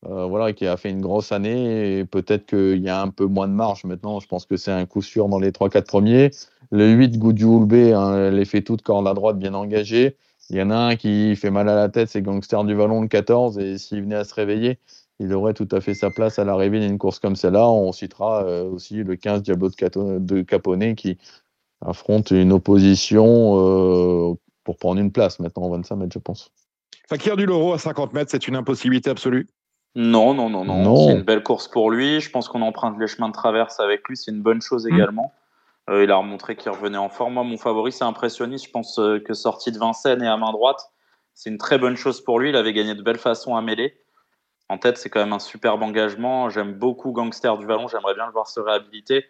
euh, voilà, qui a fait une grosse année. Et peut-être qu'il y a un peu moins de marge maintenant. Je pense que c'est un coup sûr dans les 3-4 premiers. Le 8, Goudou Houlbé, hein, les fait toutes corde à droite, bien engagée. Il y en a un qui fait mal à la tête, c'est Gangster du Vallon, le 14. Et s'il venait à se réveiller, il aurait tout à fait sa place à l'arrivée d'une course comme celle-là. On citera euh, aussi le 15 Diablo de, de Caponnet qui affronte une opposition euh, pour prendre une place maintenant en 25 mètres, je pense. Fakir du Loro à 50 mètres, c'est une impossibilité absolue. Non, non, non, non. C'est une belle course pour lui. Je pense qu'on emprunte les chemins de traverse avec lui. C'est une bonne chose mmh. également. Euh, il a remontré qu'il revenait en forme. Moi, mon favori, c'est impressionniste. Je pense euh, que sorti de Vincennes et à main droite, c'est une très bonne chose pour lui. Il avait gagné de belle façon à mêler. En tête, c'est quand même un superbe engagement. J'aime beaucoup Gangster du Vallon. J'aimerais bien le voir se réhabiliter.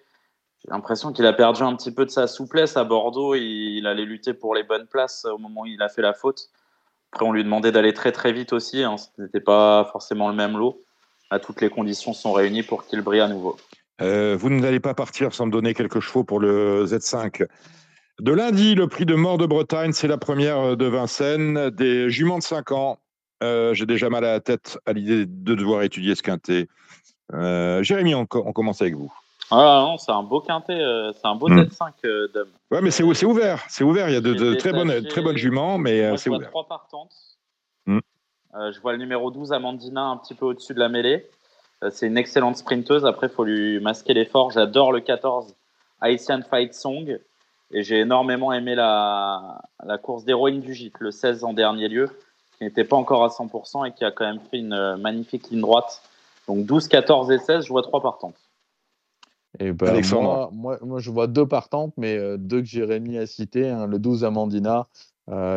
J'ai l'impression qu'il a perdu un petit peu de sa souplesse à Bordeaux. Il, allait lutter pour les bonnes places au moment où il a fait la faute. Après, on lui demandait d'aller très très vite aussi. Hein. Ce n'était pas forcément le même lot. Toutes les conditions sont réunies pour qu'il brille à nouveau. Euh, vous n'allez pas partir sans me donner quelques chevaux pour le Z5. De lundi, le prix de mort de Bretagne, c'est la première de Vincennes, des juments de 5 ans. Euh, j'ai déjà mal à la tête à l'idée de devoir étudier ce quintet. Euh, Jérémy, on, commence avec vous. Ah non, c'est un beau quintet, c'est un beau hmm. Z5 d'homme. Ouais, mais c'est ouvert, c'est ouvert. Il y a de, très bonnes, très bonnes juments, mais c'est ouvert. trois partantes. Hmm. je vois le numéro 12, Amandina, un petit peu au-dessus de la mêlée. Euh, c'est une excellente sprinteuse. Après, il faut lui masquer l'effort. J'adore le 14 Haitian Fight Song. Et j'ai énormément aimé la, la course d'héroïne du gîte, le 16 en dernier lieu, qui n'était pas encore à 100% et qui a quand même fait une euh, magnifique ligne droite. Donc 12, 14 et 16, je vois trois partantes. Et ben, moi, moi, moi, je vois deux partantes, mais euh, deux que Jérémy a citées. Hein, le 12 Amandina,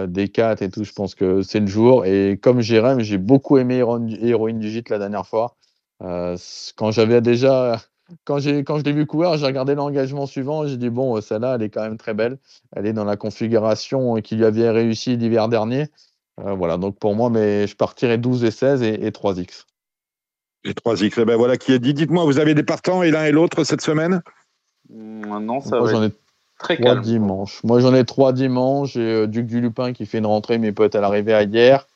des 4 et tout, je pense que c'est le jour. Et comme Jérémy, j'ai beaucoup aimé Héroïne du Gîte la dernière fois. Euh, quand j'avais déjà, quand, quand je l'ai vu courir, j'ai regardé l'engagement suivant. J'ai dit, bon, celle-là, elle est quand même très belle. Elle est dans la configuration qui lui avait réussi l'hiver dernier. Euh, voilà, donc pour moi, mais je partirai 12 et 16 et, 3X. Et 3X, eh ben voilà qui est dit. Dites-moi, vous avez des partants et l'un et l'autre cette semaine? Mmh, Non, ça va j'en ai très calme. dimanches. Moi, j'en ai trois dimanches. J'ai euh, Duc du Lupin qui fait une rentrée, mais peut-être à l'arrivée à hier.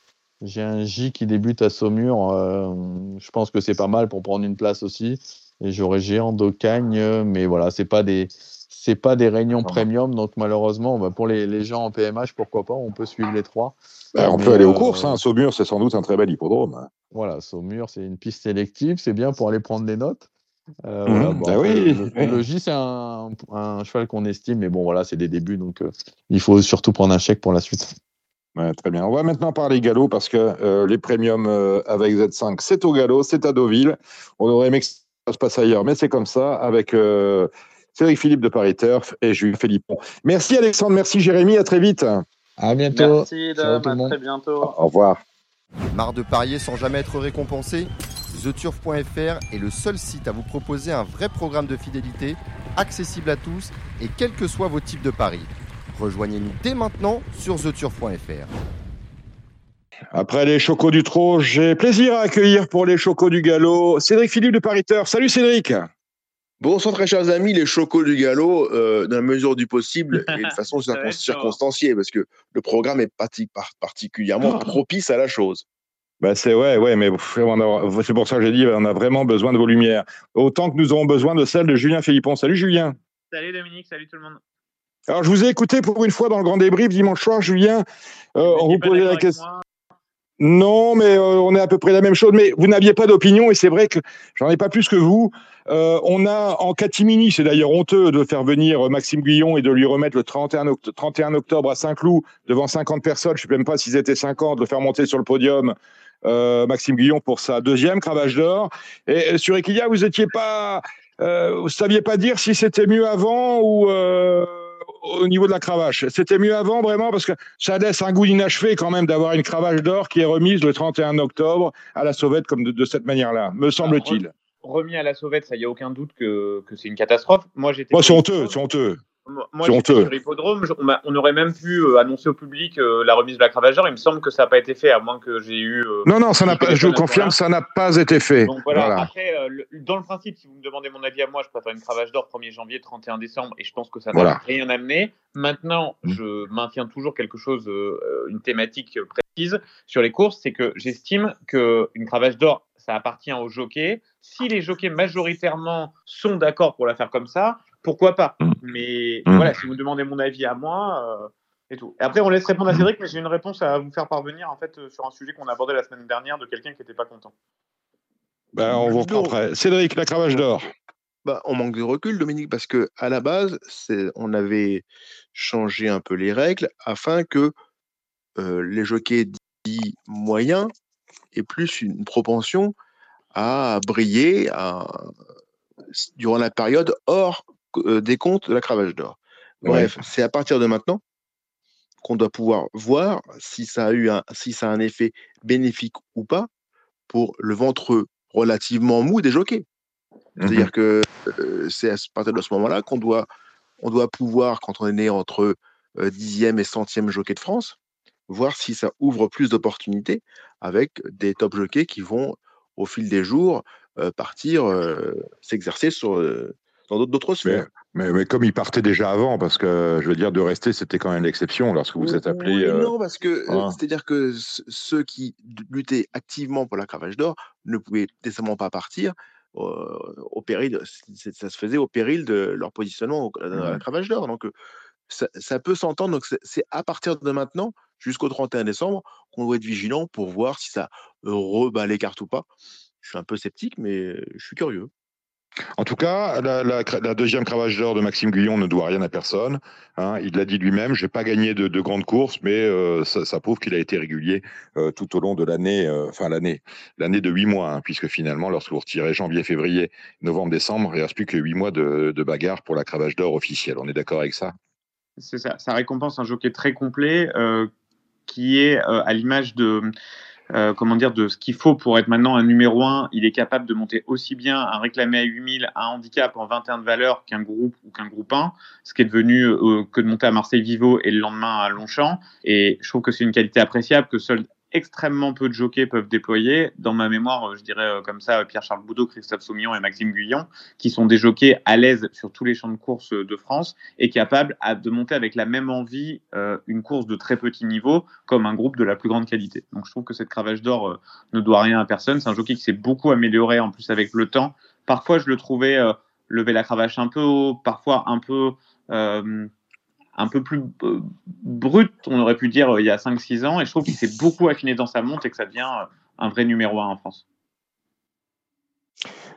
J'ai un J qui débute à Saumur. Euh, je pense que c'est pas mal pour prendre une place aussi. Et j'aurai Géant d'Ocagne, mais voilà, c'est pas des c'est pas des réunions premium, donc malheureusement, bah, pour les, les, gens en PMH, pourquoi pas, on peut suivre les trois. Bah, on peut aller aux euh, courses. Hein. Saumur, c'est sans doute un très bel hippodrome. Voilà, Saumur, c'est une piste sélective, c'est bien pour aller prendre des notes. Euh, mmh. bah oui, le, J, c'est un, un, cheval qu'on estime, mais bon, voilà, c'est des débuts, donc il faut surtout prendre un chèque pour la suite très bien. On va maintenant parler galop parce que euh, les premiums euh, avec Z5, c'est au galop, c'est à Deauville. On aurait aimé que ça se passe ailleurs, mais c'est comme ça avec euh, Cédric Philippe de Paris Turf et Jules Philippon. Merci Alexandre, merci Jérémy, à très vite. À bientôt. Merci à très bientôt. Au revoir. Marre de parier sans jamais être récompensé? TheTurf.fr est le seul site à vous proposer un vrai programme de fidélité, accessible à tous et quels que soient vos types de paris. Rejoignez-nous dès maintenant sur theturf.fr. Après les chocos du trot, j'ai plaisir à accueillir pour les chocos du galop Cédric Philippe de Pariteur. Salut Cédric Bonsoir très chers amis, les chocos du galop, euh, dans la mesure du possible et de façon circonstanciée, parce que le programme est particulièrement oh. propice à la chose. Bah c'est ouais, ouais, mais c'est pour ça que j'ai dit, on a vraiment besoin de vos lumières. Autant que nous aurons besoin de celles de Julien Philippon. Salut Julien. Salut Dominique, salut tout le monde. Alors, je vous ai écouté pour une fois dans le grand débrief dimanche soir, Julien. Euh, on vous posait la question. Non, mais euh, on est à peu près la même chose. Mais vous n'aviez pas d'opinion et c'est vrai que j'en ai pas plus que vous. Euh, on a en catimini, c'est d'ailleurs honteux de faire venir Maxime Guillon et de lui remettre le 31, 31 octobre à Saint-Cloud devant 50 personnes. Je ne sais même pas s'ils étaient 50, de faire monter sur le podium Maxime Guillon pour sa deuxième cravache d'or. Et sur Equilia, vous étiez pas, vous saviez pas dire si c'était mieux avant ou au niveau de la cravache. C'était mieux avant, vraiment, parce que ça laisse un goût inachevé quand même d'avoir une cravache d'or qui est remise le 31 octobre à la sauvette comme de, cette manière-là, me semble-t-il. Remis à la sauvette, ça, y a aucun doute que, que c'est une catastrophe. Moi, j'étais. c'est honteux, c'est honteux. Moi, sur l'hippodrome. On, aurait même pu euh, annoncer au public euh, la remise de la cravache d'or. Il me semble que ça n'a pas été fait, à moins que j'ai eu. Euh, non, non, ça n'a pas, je confirme, ça n'a pas été fait. Donc voilà, Après, dans le principe, si vous me demandez mon avis à moi, je préfère une cravache d'or 1er janvier, 31 décembre, et je pense que ça n'a rien amené. Maintenant, mm. je maintiens toujours quelque chose, une thématique précise sur les courses, c'est que j'estime qu'une cravache d'or, ça appartient aux jockeys. Si les jockeys majoritairement sont d'accord pour la faire comme ça, pourquoi pas mm. Mais mm. voilà, si vous demandez mon avis à moi, euh, et tout. Et après, on laisse répondre à mm. Cédric, mais j'ai une réponse à vous faire parvenir en fait euh, sur un sujet qu'on a abordé la semaine dernière de quelqu'un qui n'était pas content. Ben, on vous reprend après. Cédric, la cravache d'or. Bah, on manque de recul, Dominique, parce que à la base, on avait changé un peu les règles afin que euh, les jockeys dits moyens aient plus une propension à briller durant la période hors des comptes de la cravache d'or. Bref, c'est à partir de maintenant qu'on doit pouvoir voir si ça a eu un, si ça a un effet bénéfique ou pas pour le ventre relativement mou des jockeys. C'est-à-dire mmh que euh, c'est à partir de ce moment-là qu'on doit, on doit pouvoir, quand on est né entre euh, dixième et centième jockey de France, voir si ça ouvre plus d'opportunités avec des top jockeys qui vont, au fil des jours, euh, partir s'exercer sur, dans d'autres sphères. Mais, mais, comme il partait déjà avant, parce que je veux dire, de rester, c'était quand même l'exception lorsque vous êtes appelé. Non, parce que c'est-à-dire que ceux qui luttaient activement pour la cravache d'or ne pouvaient décemment pas partir au péril, ça se faisait au péril de leur positionnement dans la mmh cravache d'or. Donc, ça, peut s'entendre. Donc, c'est à partir de maintenant, jusqu'au 31 décembre, qu'on doit être vigilant pour voir si ça rebat les cartes ou pas. Je suis un peu sceptique, mais je suis curieux. En tout cas, la, deuxième cravache d'or de Maxime Guyon ne doit rien à personne. Hein. il l'a dit lui-même, je n'ai pas gagné de, grandes courses, mais euh, ça, prouve qu'il a été régulier euh, tout au long de l'année, euh, l'année, l'année de huit mois, hein, puisque finalement, lorsque vous retirez janvier, février, novembre, décembre, il ne reste plus que huit mois de, de bagarre pour la cravache d'or officielle. On est d'accord avec ça? C'est ça. Ça récompense un jockey très complet qui est à l'image de euh, comment dire, de ce qu'il faut pour être maintenant un numéro 1. Il est capable de monter aussi bien un réclamé à 8000, un handicap en 21 de valeur qu'un groupe ou qu'un groupe 1, ce qui est devenu euh, que de monter à Marseille Vivo et le lendemain à Longchamp. Et je trouve que c'est une qualité appréciable que seul extrêmement peu de jockeys peuvent déployer. Dans ma mémoire, je dirais euh, comme ça Pierre-Charles Boudot, Christophe Soumillon et Maxime Guyon, qui sont des jockeys à l'aise sur tous les champs de course de France et capables de monter avec la même envie euh, une course de très petit niveau comme un groupe de la plus grande qualité. Donc je trouve que cette cravache d'or euh, ne doit rien à personne. C'est un jockey qui s'est beaucoup amélioré en plus avec le temps. Parfois, je le trouvais lever la cravache un peu haut, parfois un peu un peu plus euh, brut, on aurait pu dire, euh, il y a 5-6 ans. Et je trouve qu'il s'est beaucoup affiné dans sa monte et que ça devient euh, un vrai numéro 1 en France.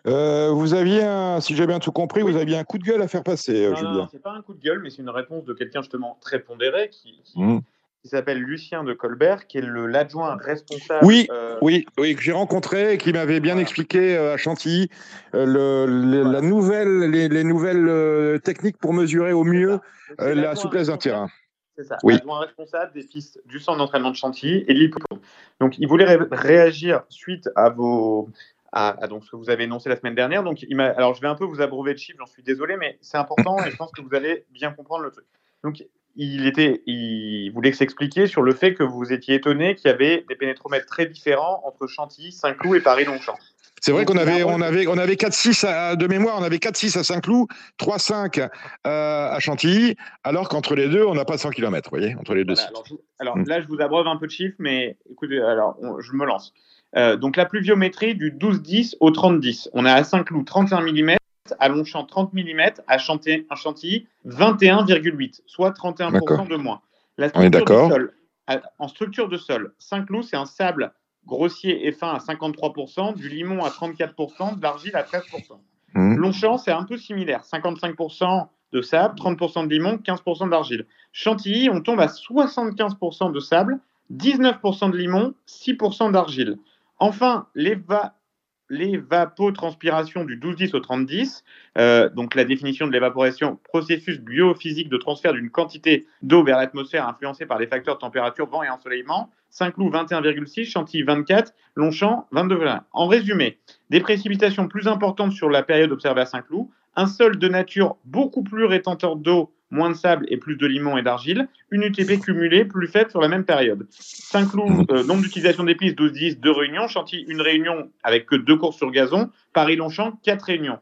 vous aviez, un, si j'ai bien tout compris, vous aviez un coup de gueule à faire passer, non, Julien. Non, c'est pas un coup de gueule, mais c'est une réponse de quelqu'un justement très pondéré qui, mmh qui s'appelle Lucien de Colbert, qui est l'adjoint responsable. Oui, euh, oui, oui, que j'ai rencontré, qui m'avait bien expliqué euh, à Chantilly euh, le, la nouvelle, les, nouvelles techniques pour mesurer au mieux la souplesse d'un terrain. C'est ça, oui. l'adjoint responsable des pistes du centre d'entraînement de Chantilly et de Donc, il voulait réagir suite à vos. À, donc, ce que vous avez énoncé la semaine dernière. Donc, il alors, je vais un peu vous abreuver de chiffres, j'en suis désolé, mais c'est important et je pense que vous allez bien comprendre le truc. Donc, il, était, il voulait s'expliquer sur le fait que vous étiez étonné qu'il y avait des pénétromètres très différents entre Chantilly, Saint-Cloud et Paris-Longchamp. C'est vrai qu'on avait, on avait, on avait 4-6 de mémoire, on avait 4-6 à Saint-Cloud, 3-5 euh, à Chantilly, alors qu'entre les deux, on n'a pas 100 km, vous voyez, entre les deux Alors, mm. là, je vous abreuve un peu de chiffres, mais écoutez, alors, je me lance. Euh, donc, la pluviométrie du 12-10 au 30-10. On a à Saint-Cloud 31 mm, à Longchamp 30 mm, à Chantilly, Chantilly 21,8, soit 31% de moins. La structure du sol, en structure de sol, Saint-Cloud, c'est un sable grossier et fin à 53%, du limon à 34%, de l'argile à 13%. Mmh. Longchamp, c'est un peu similaire, 55% de sable, 30% de limon, 15% d'argile. Chantilly, on tombe à 75% de sable, 19% de limon, 6% d'argile. Enfin, les, va l'évapotranspiration du 12-10 au 30-10. Euh, donc la définition de l'évaporation, processus biophysique de transfert d'une quantité d'eau vers l'atmosphère influencée par les facteurs de température, vent et ensoleillement. Saint-Cloud 21,6, Chantilly 24, Longchamp 22. En résumé, des précipitations plus importantes sur la période observée à Saint-Cloud, un sol de nature beaucoup plus rétenteur d'eau moins de sable et plus de limon et d'argile, une UTP cumulée plus faible sur la même période. Saint-Cloud, euh, nombre d'utilisation des pistes 12-10, deux réunions. Chantilly, une réunion avec que deux courses sur gazon. Paris-Longchamp, quatre réunions.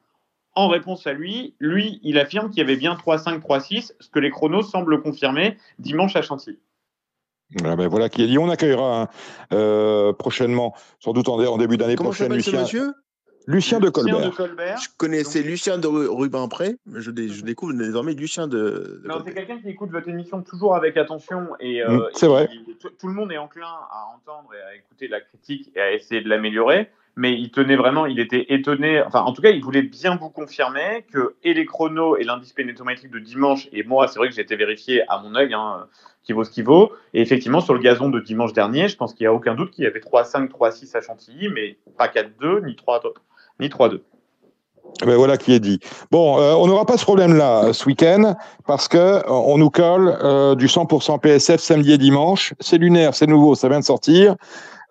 En réponse à lui, lui, il affirme qu'il y avait bien 3-5, 3-6, ce que les chronos semblent confirmer dimanche à Chantilly. Ah ben voilà qui est dit. On accueillera hein, euh, prochainement, sans doute en, début d'année prochaine, Lucien. monsieur? Lucien de Colbert. Je connaissais Lucien de Rubin-Pré, mais je, je, découvre désormais Lucien de. non, c'est quelqu'un qui écoute votre émission toujours avec attention et, euh, mmh, c'est vrai. tout le monde est enclin à entendre et à écouter la critique et à essayer de l'améliorer. mais il tenait vraiment, il était étonné. Enfin, en tout cas, il voulait bien vous confirmer que et les chronos et l'indice pénétométrique de dimanche, et moi, c'est vrai que j'ai été vérifié à mon œil, hein, qui vaut ce qui vaut. Et effectivement, sur le gazon de dimanche dernier, je pense qu'il n'y a aucun doute qu'il y avait 3-5, 3-6 à Chantilly, mais pas 4-2, ni 3-2. Ni 3-2. Ben voilà qui est dit. Bon, euh, on n'aura pas ce problème-là ce week-end parce que euh, on nous colle euh, du 100% PSF samedi et dimanche. C'est lunaire, c'est nouveau, ça vient de sortir.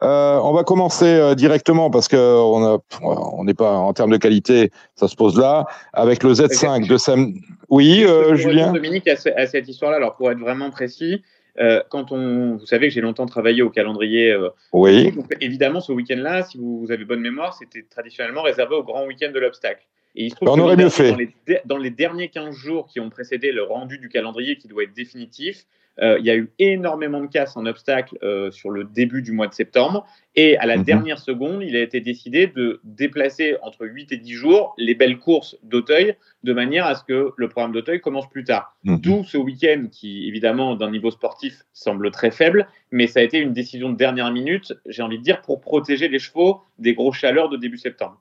on va commencer directement parce que on n'est pas en termes de qualité, ça se pose là avec le Z5 de samedi. Oui, Julien? Dominique à, cette histoire-là. Alors pour être vraiment précis, quand on, vous savez que j'ai longtemps travaillé au calendrier. oui. évidemment, ce week-end-là, si vous, vous, avez bonne mémoire, c'était traditionnellement réservé au grand week-end de l'obstacle. Et il se trouve on aurait mieux fait. Dans les, derniers 15 jours qui ont précédé le rendu du calendrier qui doit être définitif, euh, il y a eu énormément de casse en obstacle euh, sur le début du mois de septembre. Et à la mhm. dernière seconde, il a été décidé de déplacer entre 8 et 10 jours les belles courses d'Auteuil de manière à ce que le programme d'Auteuil commence plus tard. Mhm. D'où ce week-end qui, évidemment, d'un niveau sportif, semble très faible, mais ça a été une décision de dernière minute, j'ai envie de dire, pour protéger les chevaux des grosses chaleurs de début septembre.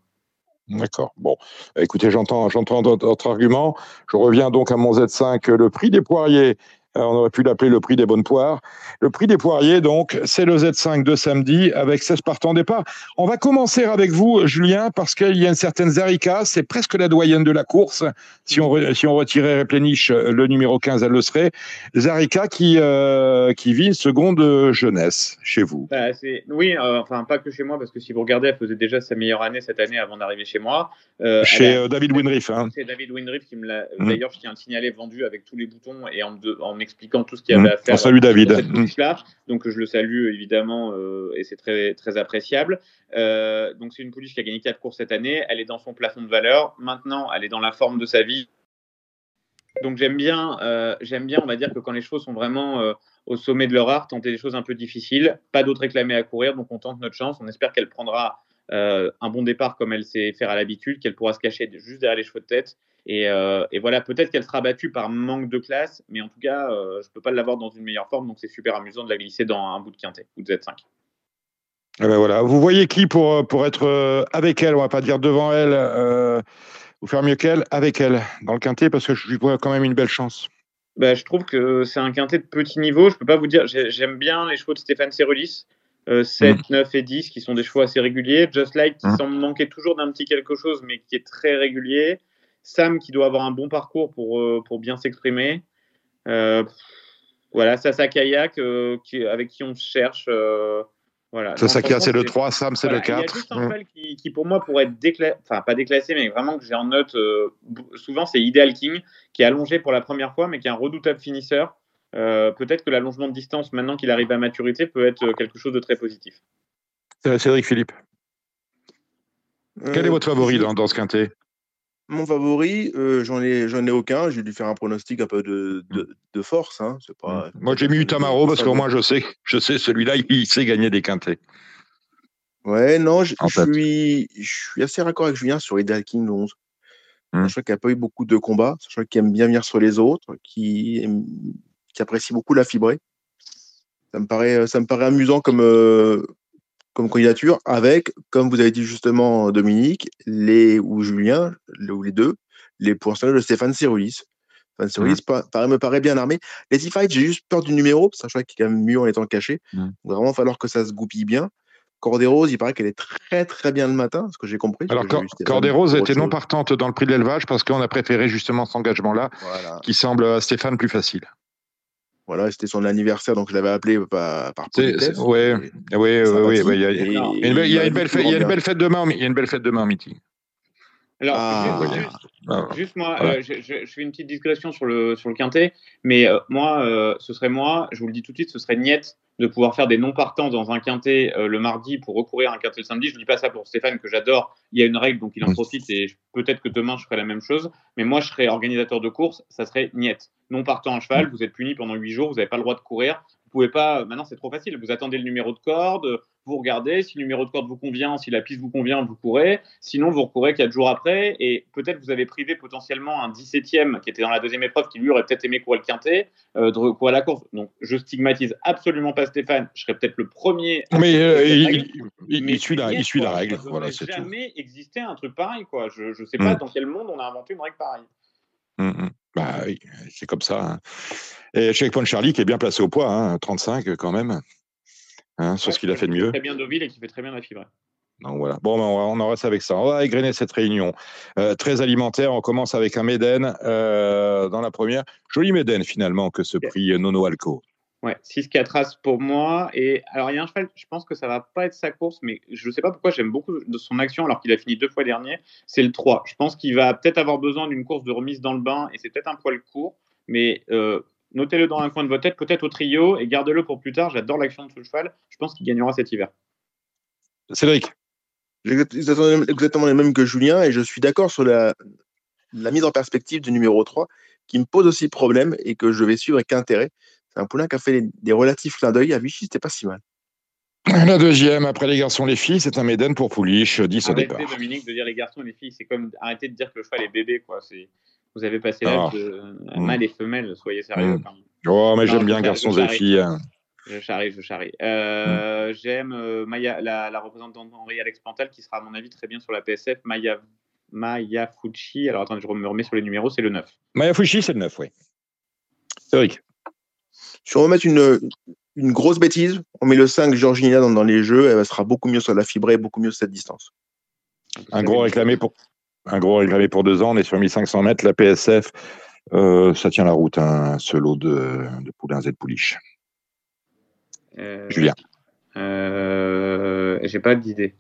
D'accord. Bon, écoutez, j'entends, j'entends d'autres arguments. Je reviens donc à mon Z5. Le prix des poiriers euh, on aurait pu l'appeler le prix des bonnes poires. Le prix des poiriers, donc, c'est le Z5 de samedi avec 16 partants départ. On va commencer avec vous, Julien, parce qu'il y a une certaine Zarika, c'est presque la doyenne de la course. Si on, si on retirait Replenish, le numéro 15, elle le serait. Zarika qui, euh, qui vit une seconde jeunesse chez vous. Bah, oui, euh, enfin, pas que chez moi, parce que si vous regardez, elle faisait déjà sa meilleure année cette année avant d'arriver chez moi. chez David Winriff. Hein. C'est David Winriff qui me l'a. Mmh. D'ailleurs, je tiens à le signaler vendu avec tous les boutons et en, en expliquant tout ce qu'il y avait à faire. Salut David. Donc je le salue évidemment euh, et c'est très, très appréciable. Euh, donc c'est une pouliche qui a gagné 4 courses cette année. Elle est dans son plafond de valeur. Maintenant, elle est dans la forme de sa vie. Donc j'aime bien, euh, j'aime bien, on va dire que quand les chevaux sont vraiment au sommet de leur art, tenter des choses un peu difficiles. Pas d'autres réclamés à courir, donc on tente notre chance. On espère qu'elle prendra un bon départ comme elle sait faire à l'habitude, qu'elle pourra se cacher juste derrière les chevaux de tête euh, et, voilà, peut-être qu'elle sera battue par manque de classe, mais en tout cas, euh, je ne peux pas l'avoir dans une meilleure forme, donc c'est super amusant de la glisser dans un bout de quintet ou de Z5. Eh ben voilà. Vous voyez qui pour, pour être euh, avec elle, on va pas dire devant elle, ou faire mieux qu'elle, avec elle dans le quintet, parce que je lui vois quand même une belle chance. Bah, je trouve que c'est un quintet de petit niveau. Je peux pas vous dire, j'aime bien les chevaux de Stéphane Cerulis. 7, 9 et 10 qui sont des chevaux assez réguliers. Just Like qui mmh. semble manquer toujours d'un petit quelque chose mais qui est très régulier. Sam qui doit avoir un bon parcours pour, euh, pour bien s'exprimer. Euh, voilà, Sasa Kayak euh, qui, avec qui on cherche. voilà. Sasa Kayak, c'est le 3, Sam, c'est le 4. Il y a juste un mmh. qui, qui, pour moi, pourrait être déclassé, enfin pas déclassé, mais vraiment que j'ai en note souvent, c'est Ideal King, qui est allongé pour la première fois, mais qui est un redoutable finisseur. Peut-être que l'allongement de distance, maintenant qu'il arrive à maturité, peut être quelque chose de très positif. Cédric Philippe. Quel est votre favori dans, dans ce quintet? Mon favori, euh, j'en ai, j'en ai aucun. J'ai dû faire un pronostic un peu de, de, force. Hein. C'est pas, mmh. Moi, j'ai mis Utamaro parce qu'au moins, je sais, je sais celui-là, il sait gagner des quintés. Ouais, non, je, suis, je suis assez raccord avec Julien sur Ideal King 11. Je crois qu'il n'a pas eu beaucoup de combats, crois qu'il aime bien venir sur les autres, qui, qui apprécie beaucoup la fibrée. Ça me paraît, ça me paraît amusant comme, euh, comme candidature avec, comme vous avez dit justement Dominique, les ou Julien, ou les deux, les pourcentages de Stéphane Cyrulis. Stéphane Cyrulis mmh. me paraît bien armé. Les e-fights, j'ai juste peur du numéro, parce que je crois qu'il est quand même mieux en étant caché. Mmh. Il va vraiment falloir que ça se goupille bien. Cordérose, il paraît qu'elle est très très bien le matin, ce que j'ai compris. Alors Cordérose était non partante dans le prix de l'élevage parce qu'on a préféré justement cet engagement-là, qui semble à Stéphane plus facile. Voilà, c'était son anniversaire, donc je l'avais appelé par, par Oui, oui, oui. Il y a une belle fête demain. Il y Alors, ah. juste, moi, euh, je, fais une petite digression sur le, sur le quintet, mais euh, moi, euh, ce serait moi, je vous le dis tout de suite, ce serait Niette de pouvoir faire des non-partants dans un quintet le mardi pour recourir à un quintet le samedi. Je ne dis pas ça pour Stéphane, que j'adore. Il y a une règle, donc il en profite et peut-être que demain, je ferai la même chose. Mais moi, je serais organisateur de course, ça serait Niette. Non partant en cheval, vous êtes puni pendant huit jours, vous n'avez pas le droit de courir. Vous pouvez pas, maintenant c'est trop facile, vous attendez le numéro de corde, vous regardez, si le numéro de corde vous convient, si la piste vous convient, vous courez. Sinon, vous recourez quatre jours après et peut-être vous avez privé potentiellement un 17e qui était dans la deuxième épreuve qui lui aurait peut-être aimé courir le quintet, euh, de courir la course. Donc, je stigmatise absolument pas Stéphane. Je serais peut-être le premier. Mais euh, il, il, suit la, il suit la règle. Voilà, c'est jamais existé un truc pareil. Quoi. Je ne sais pas mm. dans quel monde on a inventé une règle pareille. Mm, mm. Bah oui, c'est comme ça. Hein. Et Checkpoint Charlie qui est bien placé au poids, hein, 35 quand même. Hein, sur ce qu'il a fait de mieux. Très bien Deauville et qui fait très bien la fibre. Donc voilà. Bon, ben, on, en reste avec ça. On va égrener cette réunion. Euh, très alimentaire. On commence avec un Méden euh, dans la première. Joli Méden finalement que ce prix Nono Alco. Ouais, 6-4 As pour moi. Et alors, il y a un cheval, je pense que ça va pas être sa course, mais je ne sais pas pourquoi j'aime beaucoup de son action alors qu'il a fini deux fois dernier. C'est le 3. Je pense qu'il va peut-être avoir besoin d'une course de remise dans le bain et c'est peut-être un poil court, mais euh, Notez-le dans un coin de votre tête, peut-être au trio, et gardez-le pour plus tard. J'adore l'action de ce cheval. Je pense qu'il gagnera cet hiver. Cédric exactement les mêmes que Julien, et je suis d'accord sur la, mise en perspective du numéro 3, qui me pose aussi problème et que je vais suivre avec intérêt. C'est un poulain qui a fait des relatifs clins d'œil. À Vichy, c'était pas si mal. La deuxième, après les garçons et les filles, c'est un Méden pour Pouliche, 10 au départ. Arrêtez, Dominique, de dire les garçons et les filles. C'est comme arrêter de dire que le cheval est bébé. Quoi. C'est vous avez passé l'âge ah. de mm. mâle et femelle, soyez sérieux. Mm. Oh, mais j'aime bien garçons et filles. Hein. Je charrie, je charrie. Euh, mm. J'aime euh, Maya, la, représentante Henri Alex Pantal, qui sera, à mon avis, très bien sur la PSF. Maya, Maya Fucci. Alors, attendez, je me remets sur les numéros, c'est le 9. Maya Fucci, c'est le 9, oui. Eric. Si on remet une, une grosse bêtise, on met le 5 Georgina dans, dans les jeux, elle sera beaucoup mieux sur la fibrée, beaucoup mieux sur cette distance. Un gros réclamé pour, un gros réclamé pour deux ans, on est sur 1500 mètres. La PSF, euh, ça tient la route, hein, ce lot de, de poulains et de pouliches. Euh, Julien. Euh, J'ai pas d'idée.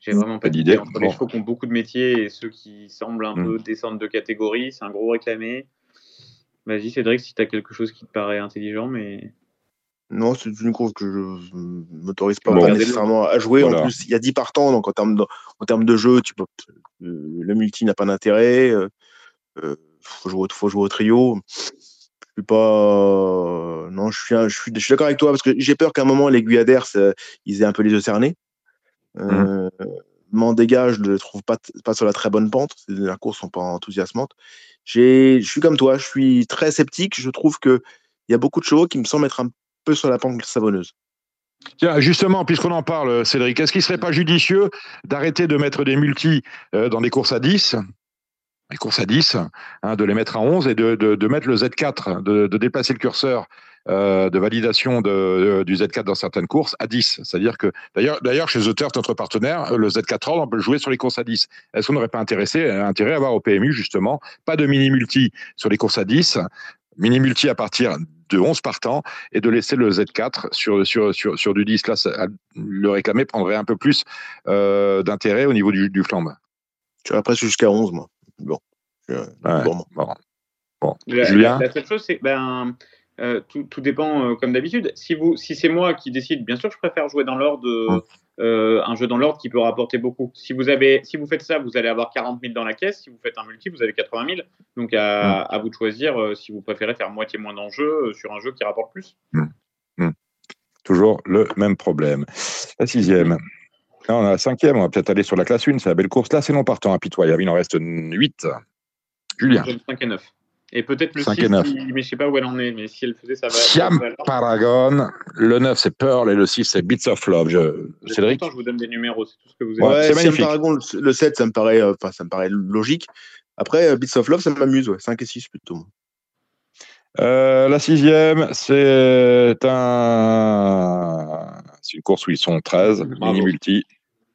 J'ai vraiment pas, d'idée. Entre les chevaux qui ont beaucoup de métiers et ceux qui semblent un hmm. peu descendre de catégorie, c'est un gros réclamé. Vas-y, Cédric, si tu as quelque chose qui te paraît intelligent, mais. Non, c'est une course que je ne m'autorise pas nécessairement à jouer. En plus, il y a 10 partants, donc en termes de, en termes de jeu, tu peux, euh, le multi n'a pas d'intérêt. Il euh, euh, faut, jouer, faut jouer au trio. Je suis pas. non, je suis, je suis, je suis d'accord avec toi parce que j'ai peur qu'à un moment, les Guyadères, ils aient un peu les yeux cernés. Mmh. M'en dégage, je ne le trouve pas, pas sur la très bonne pente. Les courses sont pas enthousiasmantes. Je suis comme toi, je suis très sceptique. Je trouve qu'il y a beaucoup de chevaux qui me semblent être un peu sur la pente savonneuse. Tiens, justement, puisqu'on en parle, Cédric, est-ce qu'il ne serait pas judicieux d'arrêter de mettre des multis euh, dans des courses à 10 les courses à 10, hein, de les mettre à 11 et de, mettre le Z4, de, déplacer le curseur euh, de validation du Z4 dans certaines courses à 10. C'est-à-dire que, d'ailleurs, chez The Turf, notre partenaire, le Z4 on peut le jouer sur les courses à 10. Est-ce qu'on n'aurait pas intérêt à avoir au PMU, justement, pas de mini-multi sur les courses à 10, mini-multi à partir de 11 partants et de laisser le Z4 sur, sur, sur, sur du 10. Là, le réclamer prendrait un peu plus euh, d'intérêt au niveau du, du flambe. Tu vas presque jusqu'à 11, moi. Bon. bon. bon. La, la, seule chose, c'est ben, euh, tout, tout, dépend euh, comme d'habitude. Si, vous, si c'est moi qui décide, bien sûr, je préfère jouer dans l'ordre hum. Euh, un jeu dans l'ordre qui peut rapporter beaucoup. Si vous, avez, si vous faites ça, vous allez avoir 40 000 dans la caisse. Si vous faites un multi, vous avez 80 000. Donc à, mm. vous de choisir euh, si vous préférez faire moitié moins d'enjeux euh, sur un jeu qui rapporte plus. Mm. Mm. Toujours le même problème. La sixième. Là, on a la cinquième, on va peut-être aller sur la classe 1, c'est la belle course. Là, c'est non partant, impitoyable. Il en reste 8. Julien. 5 et 9. Et peut-être le 6, mais je ne sais pas où elle en est, mais si elle faisait, ça va. Siam Paragon, le 9 c'est Pearl et le 6 c'est Beats of Love. Je... Cédric Je vous donne des numéros, c'est tout ce que vous avez. Ouais, Siam Paragon, le 7, ça me paraît, euh, ça me paraît logique. Après, euh, Beats of Love, ça m'amuse, ouais. 5 et 6 plutôt. Euh, la sixième, c'est un... une course où ils sont 13, mini-multi.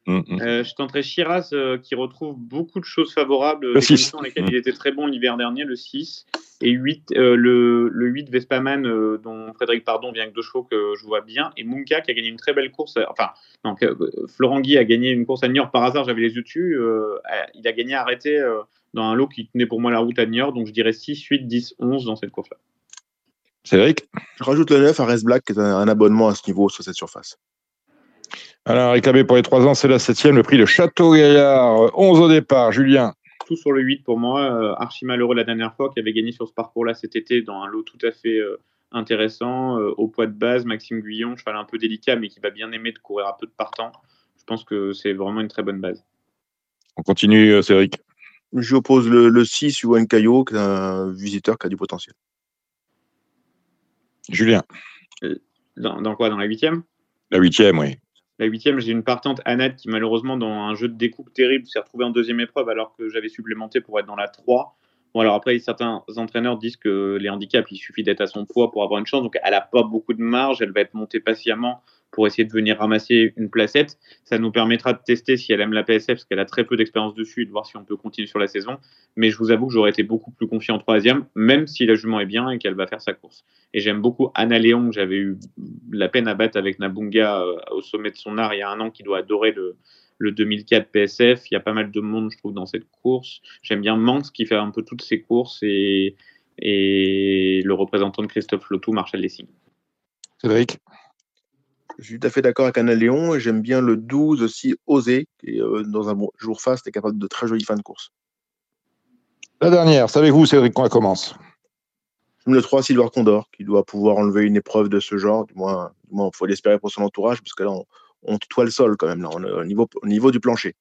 Mm, mm. Euh, je tenterai Shiraz euh, qui retrouve beaucoup de choses favorables. Le 6. Dans lesquelles il était très bon l'hiver dernier, le 6. Et 8, euh, le, le 8 Vespaman, dont Frédéric Pardon vient avec deux chevaux que je vois bien. Et Munka qui a gagné une très belle course. Enfin, donc, Florent Guy a gagné une course à Niort par hasard, j'avais les yeux dessus. il a gagné arrêté dans un lot qui tenait pour moi la route à Niort. Donc je dirais 6, 8, 10, 11 dans cette course-là. Cédric? Je rajoute le 9 à Res Black qui est un abonnement à ce niveau sur cette surface. Alors, réclamé pour les 3 ans, c'est la septième, le prix de Château Gaillard, 11 au départ. Julien Tout sur le 8 pour moi, euh, archi malheureux la dernière fois, qui avait gagné sur ce parcours-là cet été dans un lot tout à fait euh, intéressant. au poids de base, Maxime Guyon, cheval un peu délicat, mais qui va bien aimer de courir un peu de partant. Je pense que c'est vraiment une très bonne base. On continue, Cédric. Je oppose le, le 6, Yuan Caillot, qui est un visiteur qui a du potentiel. Julien. Dans, quoi? Dans la huitième? La huitième, oui. La huitième, j'ai une partante Annette qui, malheureusement, dans un jeu de découpe terrible, s'est retrouvée en deuxième épreuve alors que j'avais supplémenté pour être dans la 3. Bon, alors après, certains entraîneurs disent que les handicaps, il suffit d'être à son poids pour avoir une chance. Donc, elle n'a pas beaucoup de marge. Elle va être montée patiemment pour essayer de venir ramasser une placette. Ça nous permettra de tester si elle aime la PSF, parce qu'elle a très peu d'expérience dessus, et de voir si on peut continuer sur la saison. Mais je vous avoue que j'aurais été beaucoup plus confiant en troisième, même si la jument est bien et qu'elle va faire sa course. Et j'aime beaucoup Anna Léon, que j'avais eu la peine à battre avec Nabunga euh, au sommet de son art il y a un an, qui doit adorer le, le 2004 PSF. Il y a pas mal de monde, je trouve, dans cette course. J'aime bien Manx, qui fait un peu toutes ses courses, et, et le représentant de Christophe Lotou, Marshall Lessing. Cédric? Je suis tout à fait d'accord avec Anna Léon. J'aime bien le 12 aussi, Osé, qui euh, dans un jour fast est capable de très jolies fins de course. La dernière, savez-vous, Cédric, quand elle commence Le 3, Silver Condor, qui doit pouvoir enlever une épreuve de ce genre. Du moins, il faut l'espérer pour son entourage, parce que là, on, tutoie le sol quand même, là, au, niveau, au niveau du plancher.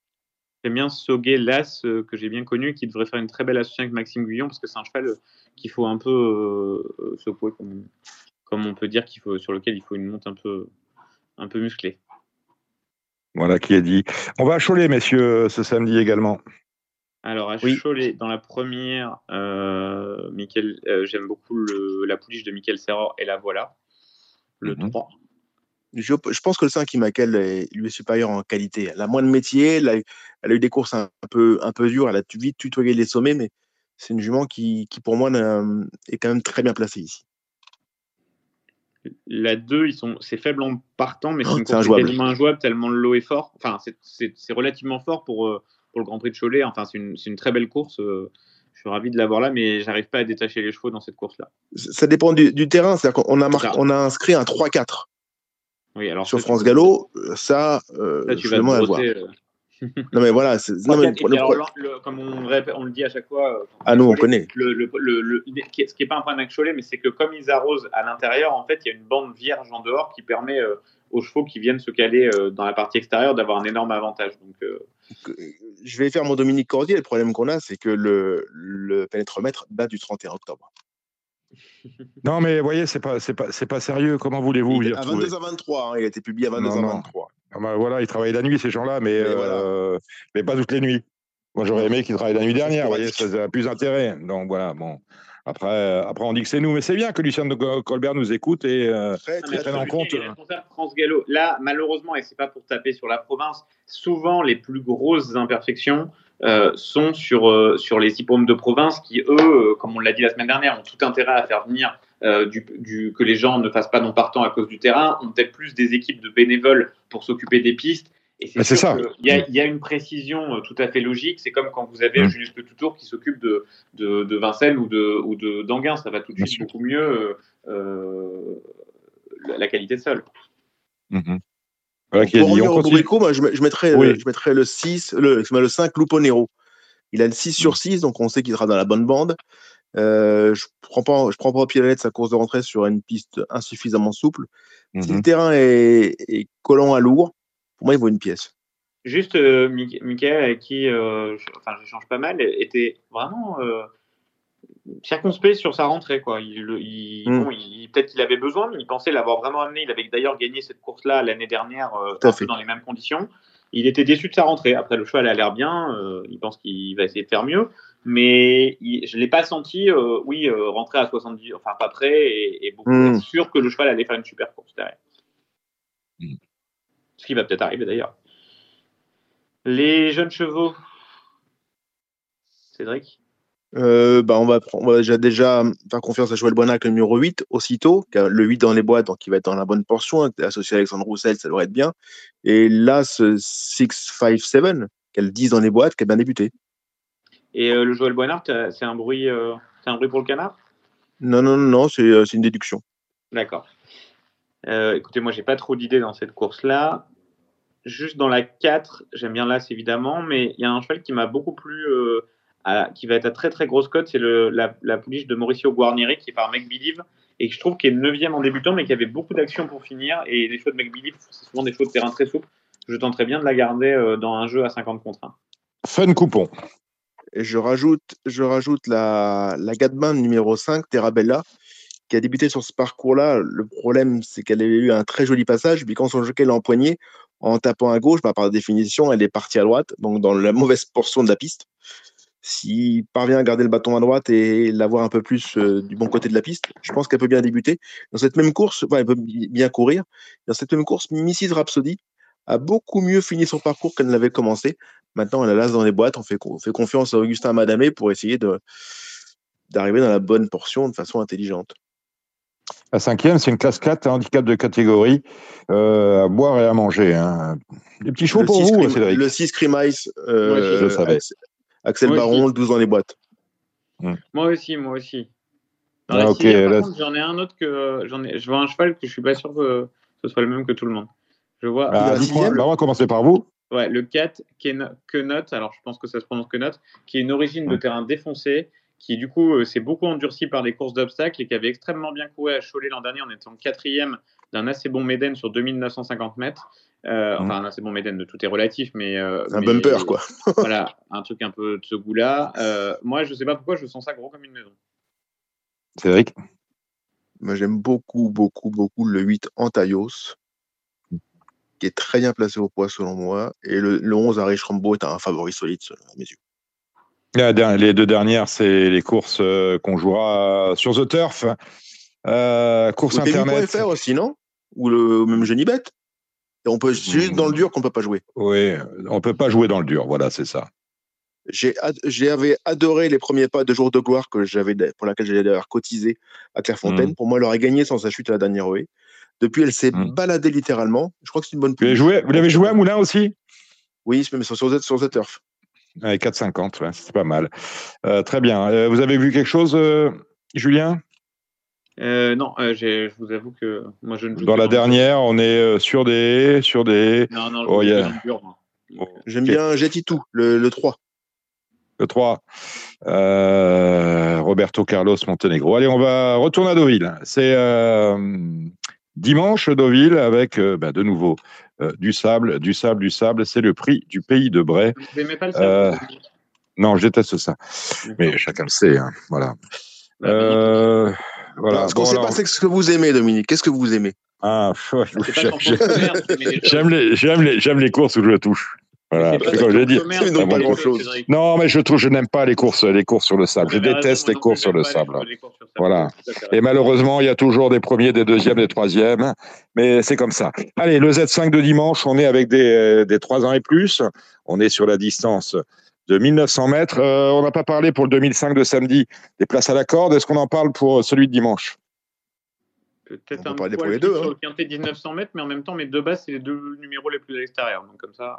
J'aime bien Soguet Las, euh, que j'ai bien connu, qui devrait faire une très belle association avec Maxime Guyon, parce que c'est un cheval euh, qu'il faut un peu secouer, comme, comme, on peut dire, qu'il faut, sur lequel il faut une monte un peu, un peu musclé. Voilà qui est dit. On va à Cholet, messieurs, ce samedi également. Alors, à Cholet, dans la première, euh, euh, j'aime beaucoup la pouliche de Michael Serra et la voilà. Le 3. Mhm. Je, pense que le 5 Michael lui est supérieur en qualité. Elle a moins de métier, elle a, eu des courses un, peu, un peu dures, elle a vite tutoyé les sommets, mais c'est une jument qui, qui, pour moi, est quand même très bien placée ici. La 2, c'est faible en partant, mais c'est une course quasiment injouable tellement le lot est fort. Enfin, c'est relativement fort pour, euh, pour le Grand Prix de Cholet. Enfin, c'est une, une, très belle course. Euh, je suis ravi de l'avoir là, mais j'arrive pas à détacher les chevaux dans cette course-là. Ça dépend du, terrain. C'est-à-dire qu'on a, on a inscrit un 3-4. Oui, alors sur France Gallo, ça, euh, tu vas te voir. Non mais voilà, non, mais, comme on, on, le dit à chaque fois, euh, ah nous on connaît. Le, le, ce qui n'est pas un problème avec Cholet, mais c'est que comme ils arrosent à l'intérieur, en fait, il y a une bande vierge en dehors qui permet euh, aux chevaux qui viennent se caler euh, dans la partie extérieure d'avoir un énorme avantage. Donc, je vais faire mon Dominique Cordier. Le problème qu'on a, c'est que le, le pénétromètre date du 31 octobre. Non, mais vous voyez, c'est pas, c'est pas, c'est pas sérieux. Comment voulez-vous À 22 à 23, hein, il a été publié à 22 à 23. Ah bah voilà, ils travaillent la nuit, ces gens-là, mais, euh, mais, pas toutes les nuits. Moi, j'aurais aimé qu'ils travaillent la nuit dernière, vous voyez, ça a plus intérêt. Donc voilà, bon. Après, euh, après, on dit que c'est nous, mais c'est bien que Lucien de Colbert nous écoute et euh, prenne en compte. France Gallo, là, malheureusement, et c'est pas pour taper sur la province, souvent les plus grosses imperfections sont sur, sur les hippodromes de province qui, eux, comme on l'a dit la semaine dernière, ont tout intérêt à faire venir euh, du, que les gens ne fassent pas non partant à cause du terrain, ont peut-être plus des équipes de bénévoles pour s'occuper des pistes. Et c'est ça. Il y, a une précision euh, tout à fait logique. C'est comme quand vous avez mmh. Julius Tour qui s'occupe de, de, Vincennes ou de, ou de d'Anguin. Ça va tout de suite beaucoup mieux euh, la qualité de sol. Mmh. pour revenir au moi, je, mettrais, je mettrais le 6, le, le 5 Luponero. Il a le 6 sur 6, mmh. donc on sait qu'il sera dans la bonne bande. Euh, je prends pas, je prends pas au pied la lettre sa course de rentrée sur une piste insuffisamment souple. Si le mmh terrain est, collant à lourd, pour moi, il vaut une pièce. Juste, euh, Michael, avec qui euh, je, enfin, j'échange pas mal, était vraiment euh, circonspect sur sa rentrée. Quoi. Il, mmh. il, peut-être qu'il avait besoin, mais il pensait l'avoir vraiment amené. Il avait d'ailleurs gagné cette course-là l'année dernière, dans les mêmes conditions. Il était déçu de sa rentrée. Après, le cheval a l'air bien. il pense qu'il va essayer de faire mieux mais je ne l'ai pas senti, euh, oui, euh, rentrer à 70, enfin pas près, et, beaucoup hmm. sûr que le cheval allait faire une super course derrière. Hmm. Ce qui va peut-être arriver d'ailleurs. Les jeunes chevaux, Cédric? Euh, bah on, va, on va déjà, déjà faire confiance à Joël Bonac, le numéro 8, aussitôt. Le 8 dans les boîtes, donc il va être dans la bonne portion. Hein, associé à Alexandre Roussel, ça devrait être bien. Et là, ce 6-5-7, qu'elle 10 dans les boîtes, qui a bien débuté. Et euh, le Joël Boinard, c'est un bruit, euh, c'est un bruit pour le canard? Non, non, non, c'est euh, une déduction. D'accord. écoutez, moi, j'ai pas trop d'idées dans cette course-là. Juste dans la 4, j'aime bien l'As évidemment, mais il y a un cheval qui m'a beaucoup plu, qui va être à très très grosse cote, c'est la, la pouliche de Mauricio Guarnieri qui est par Make Believe, et que je trouve qu'il est 9 en débutant, mais qu'il y avait beaucoup d'actions pour finir. Et les choix de McBilly, c'est souvent des choix de terrain très souples. Je tenterais bien de la garder euh, dans un jeu à 50 contre 1. Fun coupon. Je rajoute, je rajoute la, la Gatman numéro 5, Terrabella, qui a débuté sur ce parcours-là. Le problème, c'est qu'elle a eu un très joli passage. Puis quand son jockey l'a empoigné, en tapant à gauche, bah, par définition, elle est partie à droite, donc dans la mauvaise portion de la piste. S'il parvient à garder le bâton à droite et l'avoir un peu plus euh, du bon côté de la piste, je pense qu'elle peut bien débuter. Dans cette même course, elle peut bien courir. Dans cette même course, Mrs. Rhapsody a beaucoup mieux fini son parcours qu'elle ne l'avait commencé. Maintenant, elle a l'as dans les boîtes. On fait, on fait confiance à Augustin Madamé pour essayer d'arriver dans la bonne portion de façon intelligente. La cinquième, c'est une classe 4, handicap de catégorie, euh, à boire et à manger. Hein. Des petits chevaux pour vous, Cédric. Le 6 Cream Ice, euh, Axel Baron, 12 dans les boîtes. Hmm. Moi aussi, moi aussi. ah, j'en ai un autre que j'en ai. Je vois un cheval que je suis pas sûr que ce soit le même que tout le monde. Je vois. Ah, bah, on va commencer par vous. Ouais, le 4, qui est Kenot, alors je pense que ça se prononce Kenot, qui est une origine de terrain défoncé, qui du coup euh, s'est beaucoup endurci par les courses d'obstacles et qui avait extrêmement bien couru à Cholet l'an dernier en étant quatrième d'un assez bon Méden sur 2950 mètres. Euh, enfin, un assez bon Méden, de tout est relatif, mais. Euh, un bumper, quoi. voilà, un truc un peu de ce goût-là. moi, je sais pas pourquoi je sens ça gros comme une maison. Cédric? Moi, j'aime beaucoup, beaucoup, beaucoup le 8 Antaios, qui est très bien placé au poids selon moi. Et le, le 11 Arish Rambo est un favori solide à mes yeux. Les deux dernières, c'est les courses euh, qu'on jouera sur The Turf. Euh, course internet. faire aussi, non? Ou le même Genibet Et on peut juste dans le dur qu'on peut pas jouer. Oui, on peut pas jouer dans le dur. Voilà, c'est ça. J'avais adoré les premiers pas de Jour de gloire que j'avais pour laquelle j'allais d'ailleurs cotisé à Clairefontaine. Mmh. Pour moi, elle aurait gagné sans sa chute à la dernière OE. Depuis, elle s'est mmh. baladée littéralement. Je crois que c'est une bonne. Vous l'avez joué, vous l'avez joué à Moulin aussi? Oui, mais sur, sur, sur The Turf. 4,50, c'est pas mal. Euh, très bien. Euh, vous avez vu quelque chose, euh, Julien? Non, je vous avoue que moi je ne Dans la dernière, on est sur des. Sur des... Non, non, oh, J'aime bien Jetitou, le, le 3. Le 3. Roberto Carlos Montenegro. Allez, on va retourner à Deauville. C'est dimanche, Deauville, avec bah, de nouveau euh, du sable, du sable, du sable. C'est le prix du pays de Bray. Vous n'aimez pas le sable euh, Non, je déteste ça. Mais chacun le sait. Hein, voilà. Voilà. Ce qu'on ne sait pas, c'est ce que vous aimez, Dominique. Qu'est-ce que vous aimez? Ah, j'aime les, les, les courses où je touche. Voilà, comme je dit. pas grand chose. Non, mais je trouve, je n'aime pas les courses, les courses sur le sable. Je déteste les courses sur le sable. Voilà. Et malheureusement, il y a toujours des premiers, des deuxièmes, des troisièmes. Mais c'est comme ça. Allez, le Z5 de dimanche, on est avec des, des 3 ans et plus. On est sur la distance de 1900 mètres. Euh, on n'a pas parlé pour le 2005 de samedi des places à la corde. Est-ce qu'on en parle pour celui de dimanche? Peut-être un peu pour les deux, sur hein. le quintet 1900 mètres, mais en même temps, mes deux bases, c'est les deux numéros les plus à l'extérieur. Donc comme ça.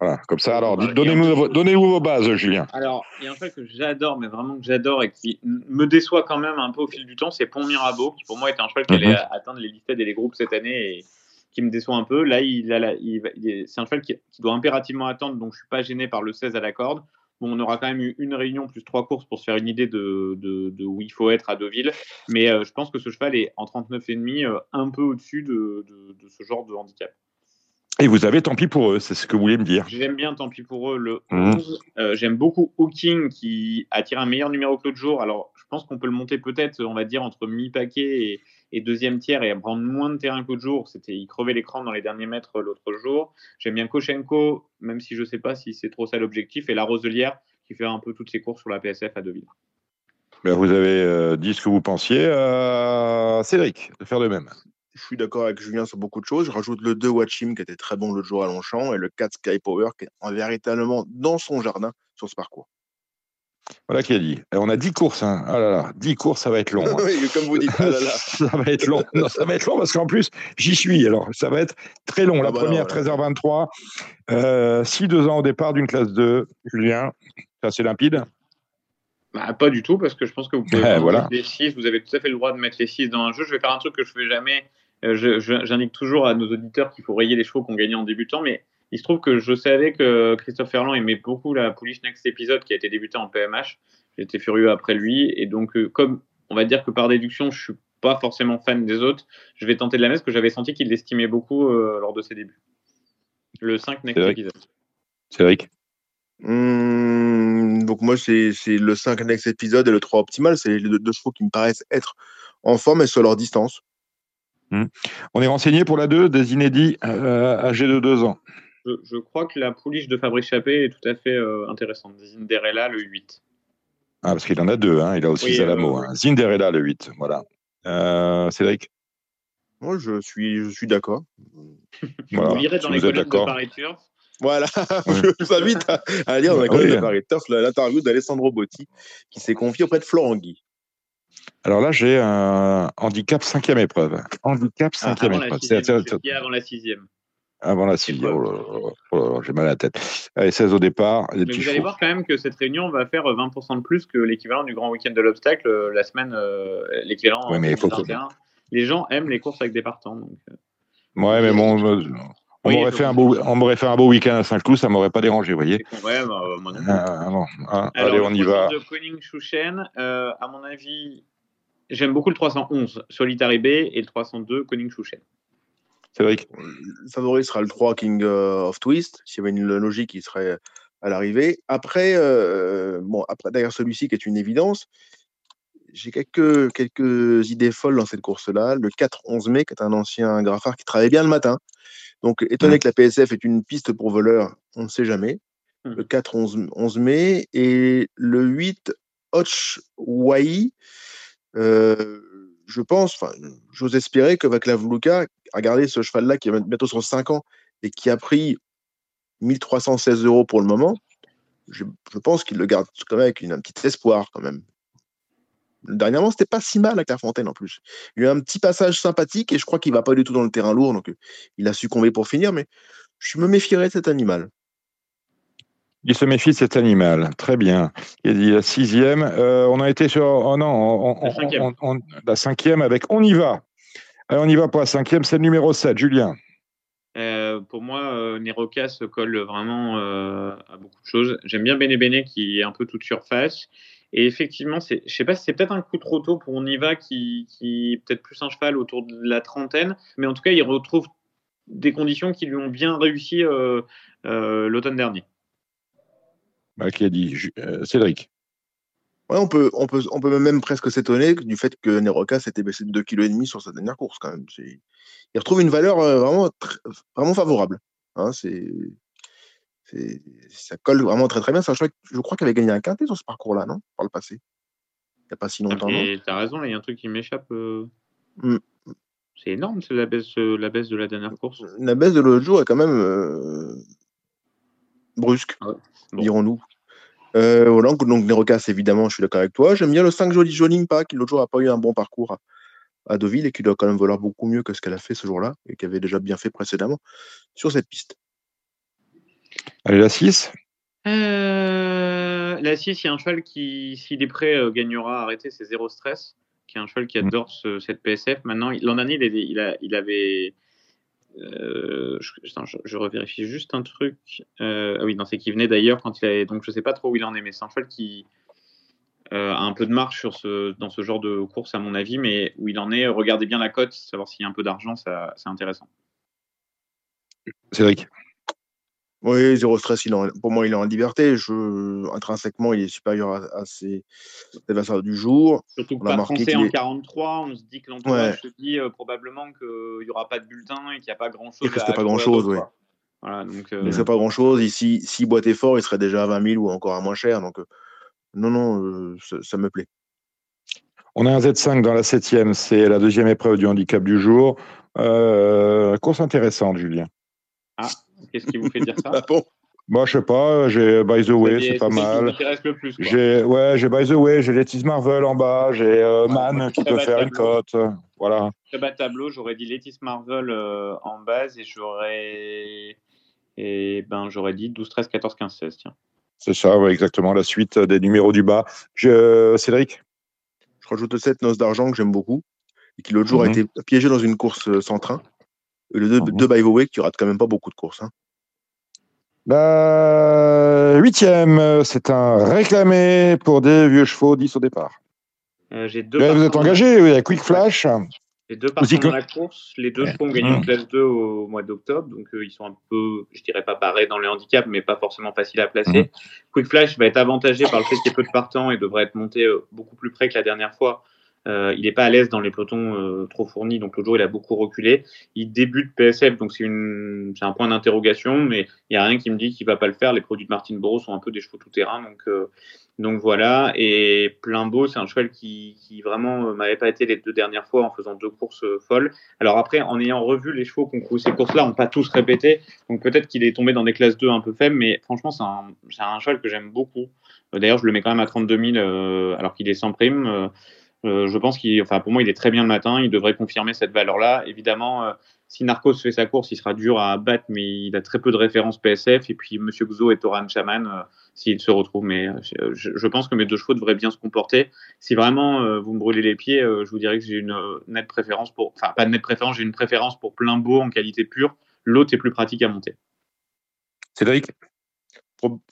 Voilà, comme ça, alors, donnez-nous donnez vos bases, Julien. Alors, il y a un truc que j'adore, mais vraiment que j'adore et qui me déçoit quand même un peu au fil du temps, c'est Pont Mirabeau, qui pour moi est un cheval qui allait mhm. atteindre les listes et les groupes cette année et qui me déçoit un peu. Là, il, il, c'est un cheval qui, doit impérativement attendre, donc je ne suis pas gêné par le 16 à la corde. Bon, on aura quand même eu une réunion plus trois courses pour se faire une idée de, de, où il faut être à Deauville. Mais euh, je pense que ce cheval est en 39,5 euh, un peu au-dessus de, de, ce genre de handicap. Et vous avez tant pis pour eux, c'est ce que vous voulez me dire. J'aime bien tant pis pour eux le 11. Mmh. Euh, j'aime beaucoup Hooking qui a tiré un meilleur numéro que l'autre jour. Alors, je pense qu'on peut le monter peut-être, on va dire, entre mi-paquet et, deuxième tiers et prendre moins de terrain que l'autre jour. C'était, il crevait l'écran dans les derniers mètres l'autre jour. J'aime bien Koshenko, même si je ne sais pas si c'est trop ça l'objectif. Et la Roselière qui fait un peu toutes ses courses sur la PSF à Deauville. Ben vous avez euh, dit ce que vous pensiez. Euh, Cédric, de faire de même je suis d'accord avec Julien sur beaucoup de choses. Je rajoute le 2 Watchim qui était très bon le jour à Longchamp et le 4 Sky Power qui est véritablement dans son jardin sur ce parcours. Voilà qui a dit. on a 10 courses. Hein. Ah là là, 10 courses, ça va être long. Hein. oui, comme vous dites. Ah ça va être long. ça va être long parce qu'en plus, j'y suis. Alors, ça va être très long. Ah la bah première, 13h23. 6-2 euh, ans au départ d'une classe 2. Julien, c'est assez limpide? Bah, pas du tout, parce que je pense que vous pouvez mettre les 6, vous avez tout à fait le droit de mettre les 6 dans un jeu. Je vais faire un truc que je fais jamais euh, j'indique toujours à nos auditeurs qu'il faut rayer les chevaux qu'on gagnait en débutant, mais il se trouve que je savais que Christophe Ferland aimait beaucoup la Polish Next épisode qui a été débuté en PMH. J'étais furieux après lui, et donc, euh, comme on va dire que par déduction, je suis pas forcément fan des autres, je vais tenter de la mettre parce que j'avais senti qu'il l'estimait beaucoup lors de ses débuts. Le 5 next épisode. Cédric mmh, Donc moi, c'est le 5 next épisode et le 3 optimal. C'est les deux, chevaux qui me paraissent être en forme et sur leur distance. Mmh. On est renseigné pour la 2 des inédits âgés de 2 ans. Je, crois que la pouliche de Fabrice Chappé est tout à fait intéressante. Zinderella, le 8. Ah, parce qu'il en a deux, hein. il a aussi oui, Zalamo. Hein. Zinderella, le 8. Voilà. Cédric? Moi, je suis, je suis d'accord. Vous lirez dans les colonnes de Paris Voilà, je vous invite à, lire dans les ah colonnes de Paris Turf l'interview d'Alessandro Botti qui s'est confié auprès de Florent Guy. Alors là, j'ai un handicap cinquième épreuve. Handicap ah, cinquième ah, épreuve. C'est avant la sixième. Avant la sixième. Oh oh j'ai mal à la tête. Allez, 16 au départ. Mais vous allez voir quand même que cette réunion va faire 20% de plus que l'équivalent du grand week-end de l'obstacle euh, la semaine, euh, l'équivalent. Oui, mais il faut Les gens aiment les courses avec des partants. Donc... Euh. Ouais, mais bon, on m'aurait fait, un beau, on fait un beau week-end à Saint-Cloud, ça m'aurait pas dérangé, vous voyez. Ouais, bah, ah, ah, Alors, allez, on y va. de Koning Shuchen, euh, à mon avis, j'aime beaucoup le 311 Solitary Bay et le 302 Koning Shuchen. Cédric Le favori sera le 3 King euh, of Twist, s'il y avait une logique qui serait à l'arrivée. Après, euh, bon, après, derrière celui-ci qui est une évidence, j'ai quelques, quelques idées folles dans cette course-là. Le 4-11 mai, qui est un ancien graffard qui travaille bien le matin. Donc, étonné mmh. que la PSF est une piste pour voleurs, on ne sait jamais. Mmh. Le 4-11 mai. Et le 8, Hotch Wai. Euh, je pense, enfin, j'ose espérer que Vaclav Luka, regardez ce cheval-là qui a bientôt sur 5 ans et qui a pris 1316 euros pour le moment, je, pense qu'il le garde quand même avec une, un petit espoir quand même. Dernièrement, c'était pas si mal avec la Fontaine en plus. Il y a eu un petit passage sympathique et je crois qu'il va pas du tout dans le terrain lourd, donc euh, il a succombé pour finir, mais je me méfierais de cet animal. Il se méfie de cet animal. Très bien. Il dit la sixième. Euh, on a été sur. Oh non, la, cinquième. avec On y va. on y va pour la cinquième. C'est le numéro 7, Julien. Euh, pour moi, Neroka se colle vraiment à beaucoup de choses. J'aime bien Bene Bene qui est un peu toute surface. Et effectivement, je ne sais pas si c'est peut-être un coup trop tôt pour Oniva qui, qui est peut-être plus un cheval autour de la trentaine, mais en tout cas, il retrouve des conditions qui lui ont bien réussi euh, euh, l'automne dernier. Bah, qui a dit euh, Cédric Ouais, on peut, on peut, on peut même presque s'étonner du fait que Neroka s'était baissé de 2,5 kg sur sa dernière course quand même. Il retrouve une valeur vraiment, vraiment favorable. Hein, c'est ça colle vraiment très très bien. je crois qu'il avait gagné un quintet sur ce parcours-là, non Par le passé? Il n'y a pas si longtemps. Tu as raison, il y a un truc qui m'échappe. Euh. Mmh. C'est énorme, c'est la baisse, euh, la baisse de la dernière course. La baisse de l'autre jour est quand même euh, brusque, dirons-nous. voilà, donc Nerocas, évidemment, je suis d'accord avec toi. J'aime bien le 5 Joli Joling pas, qui l'autre jour n'a pas eu un bon parcours à, à, Deauville et qui doit quand même valoir beaucoup mieux que ce qu'elle a fait ce jour-là et qui avait déjà bien fait précédemment sur cette piste. Allez, la 6 euh, La 6, il y a un cheval qui, s'il est prêt, euh, gagnera à arrêter, c'est Zéro Stress, qui est un cheval qui mm. adore cette PSF. Maintenant, l'an dernier, il, il, avait. Euh, je, je, revérifie juste un truc. ah oui, non, c'est qu'il venait d'ailleurs quand il avait. Donc, je sais pas trop où il en est, mais c'est un cheval qui. a un peu de marche sur ce, dans ce genre de course, à mon avis, mais où il en est, regardez bien la cote, savoir s'il y a un peu d'argent, c'est intéressant. Cédric oui, zéro stress, il pour moi, il est en liberté. Je, intrinsèquement, il est supérieur à, ses adversaires du jour. Surtout que on pas français en 43, on se dit que l'entourage se dit euh, probablement qu'il n'y aura pas de bulletin et qu'il n'y a pas grand-chose. Il ne pas grand-chose, oui. Voilà, donc, euh... Il pas grand-chose. Ici, si boîte fort, il serait déjà à 20 000 ou encore à moins cher. Donc, euh, non, non, euh, ça, me plaît. On a un Z5 dans la septième. C'est la deuxième épreuve du handicap du jour. course intéressante, Julien. Ah, Qu'est-ce qui vous fait dire ça Moi, je sais pas, j'ai By the Way, c'est pas mal. J'ai ouais, j'ai By the Way, j'ai Letis Marvel en bas, j'ai euh, Man qui peut faire une cote. Voilà. Très bas tableau, j'aurais dit Letis Marvel euh, en base et j'aurais et ben j'aurais dit 12 13 14 15 16 tiens. C'est ça, ouais, exactement la suite des numéros du bas. Je... Cédric? Je rajoute 7 noces d'argent que j'aime beaucoup et qui l'autre jour a mhm. été piégé dans une course euh, sans train. Le 2 mhm. by the way qui rate quand même pas beaucoup de courses. Hein. La huitième, c'est un réclamé pour des vieux chevaux 10 au départ. j'ai deux. vous êtes engagé, oui, a Quick Flash. Les deux partent dans la course. Les deux chevaux ont gagné une classe 2 au mois d'octobre. Donc, ils sont un peu, je dirais pas pareils dans les handicaps, mais pas forcément faciles à placer. Quick Flash va être avantagé par le fait qu'il y ait peu de partants et devrait être monté beaucoup plus près que la dernière fois. Euh, il n'est pas à l'aise dans les pelotons euh, trop fournis, donc le jour il a beaucoup reculé. Il débute PSF, donc c'est un point d'interrogation, mais il n'y a rien qui me dit qu'il va pas le faire. Les produits de Martin Boro sont un peu des chevaux tout terrain, donc euh, donc voilà. Et beau, c'est un cheval qui, qui vraiment m'avait pas été les deux dernières fois en faisant deux courses folles. Alors après, en ayant revu les chevaux couru ces courses-là, on n'a pas tous répété, donc peut-être qu'il est tombé dans des classes 2 un peu faibles, mais franchement c'est un cheval que j'aime beaucoup. D'ailleurs, je le mets quand même à 32 000 alors qu'il est sans prime. Euh, je pense qu'il, enfin, pour moi, il est très bien le matin. Il devrait confirmer cette valeur-là. Évidemment, euh, si Narcos fait sa course, il sera dur à battre, mais il a très peu de références PSF. Et puis, Monsieur Gzo et Toran Chaman, euh, s'ils se retrouvent. Mais je, pense que mes deux chevaux devraient bien se comporter. Si vraiment vous me brûlez les pieds, je vous dirais que j'ai une nette préférence pour, enfin, pas de nette préférence, j'ai une préférence pour plein beau en qualité pure. L'autre est plus pratique à monter. Cédric?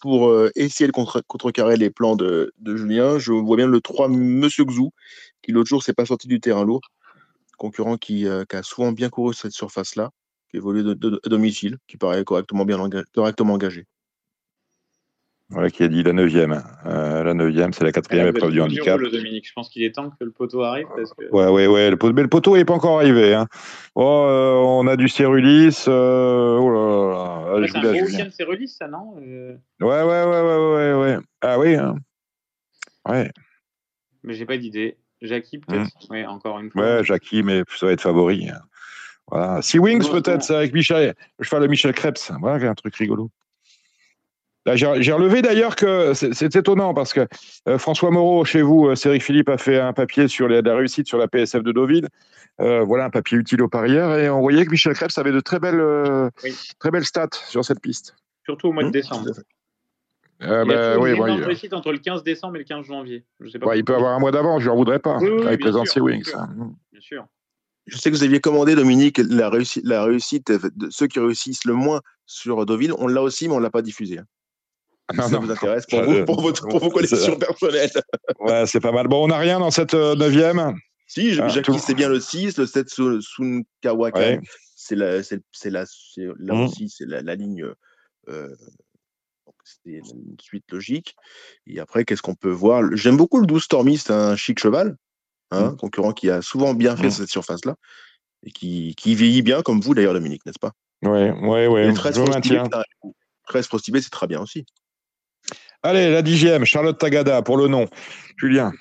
Pour, euh, essayer de contrecarrer les plans de, Julien. Je vois bien le 3 Monsieur Xou, qui l'autre jour s'est pas sorti du terrain lourd. Concurrent qui, euh, a souvent bien couru cette surface-là, qui évolue de, à domicile, qui paraît correctement, engagé. Voilà qui a dit la neuvième. Euh, la neuvième, c'est la quatrième ah, épreuve du handicap. Le Dominique. Je pense qu'il est temps que le poteau arrive. Parce que... Ouais, ouais, ouais. Le poteau, mais le poteau n'est pas encore arrivé. Hein. Oh, euh, on a du Cérulis. Euh, oh là là. là c'est un week-end Cérulis, ça, non. Ouais, ouais, ouais, ouais, ouais, ouais. Ah oui. Hein. Ouais. Mais j'ai pas d'idée. Jackie, peut-être. Mmh. Ouais, encore une fois. Ouais, Jackie, mais ça va être favori. Voilà. Sea Wings, peut-être, c'est avec Michel. Je fais le Michel Krebs. Voilà, un truc rigolo. J'ai relevé d'ailleurs que c'est étonnant parce que euh, François Moreau, chez vous, euh, Céric Philippe a fait un papier sur la réussite sur la PSF de Deauville. Euh, voilà un papier utile aux parieurs et on voyait que Michel Krebs avait de très belles, très belles stats sur cette piste. Surtout au mois de mmh. décembre. Euh, il a bah, une réussite entre le 15 décembre et le 15 janvier. Je sais pas il peut avoir un mois d'avance, je n'en voudrais pas. il présente ses Wings. Bien sûr. Je sais que vous aviez commandé, Dominique, la réussite, la réussite de ceux qui réussissent le moins sur Deauville. On l'a aussi, mais on ne l'a pas diffusé. Hein ça vous intéresse pour, vous, pour, votre, pour vos collections personnelles. Ouais, c'est pas mal. Bon, on n'a rien dans cette euh, neuvième Si, ah, Jackie, c'est bien le 6, le 7 Sun Kawaka. C'est la, c'est, la, là mmh. aussi, c'est la, ligne. Euh, c'est une suite logique. Et après, qu'est-ce qu'on peut voir? J'aime beaucoup le 12 Stormy, c'est un chic cheval, hein, mmh. concurrent qui a souvent bien fait mmh. cette surface-là et qui, qui, vieillit bien, comme vous d'ailleurs, Dominique, n'est-ce pas? Oui, oui, oui. Le 13 Prostibé, c'est très bien aussi. Allez, la dixième, Charlotte Tagada pour le nom. Julien.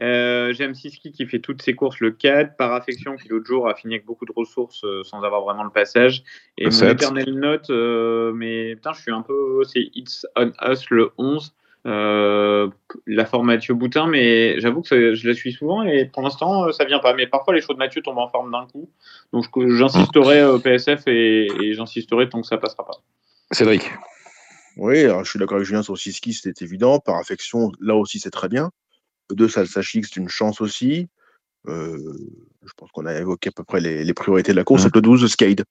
Euh, J'aime Siski qui fait toutes ses courses le 4, par affection qui l'autre jour a fini avec beaucoup de ressources euh, sans avoir vraiment le passage. Et mon éternel note, euh, mais putain, je suis un peu. C'est It's on Us le 11. la forme Mathieu Boutin, mais j'avoue que je la suis souvent et pour l'instant ça vient pas. Mais parfois les choses de Mathieu tombent en forme d'un coup. Donc j'insisterai au PSF et, et j'insisterai tant que ça passera pas. Cédric. Oui, alors je suis d'accord avec Julien sur Siski, c'était évident. Par affection, là aussi, c'est très bien. Le 2, Salsachik, c'est une chance aussi. Euh, je pense qu'on a évoqué à peu près les, priorités de la course. Mmh. Le 12, Skade.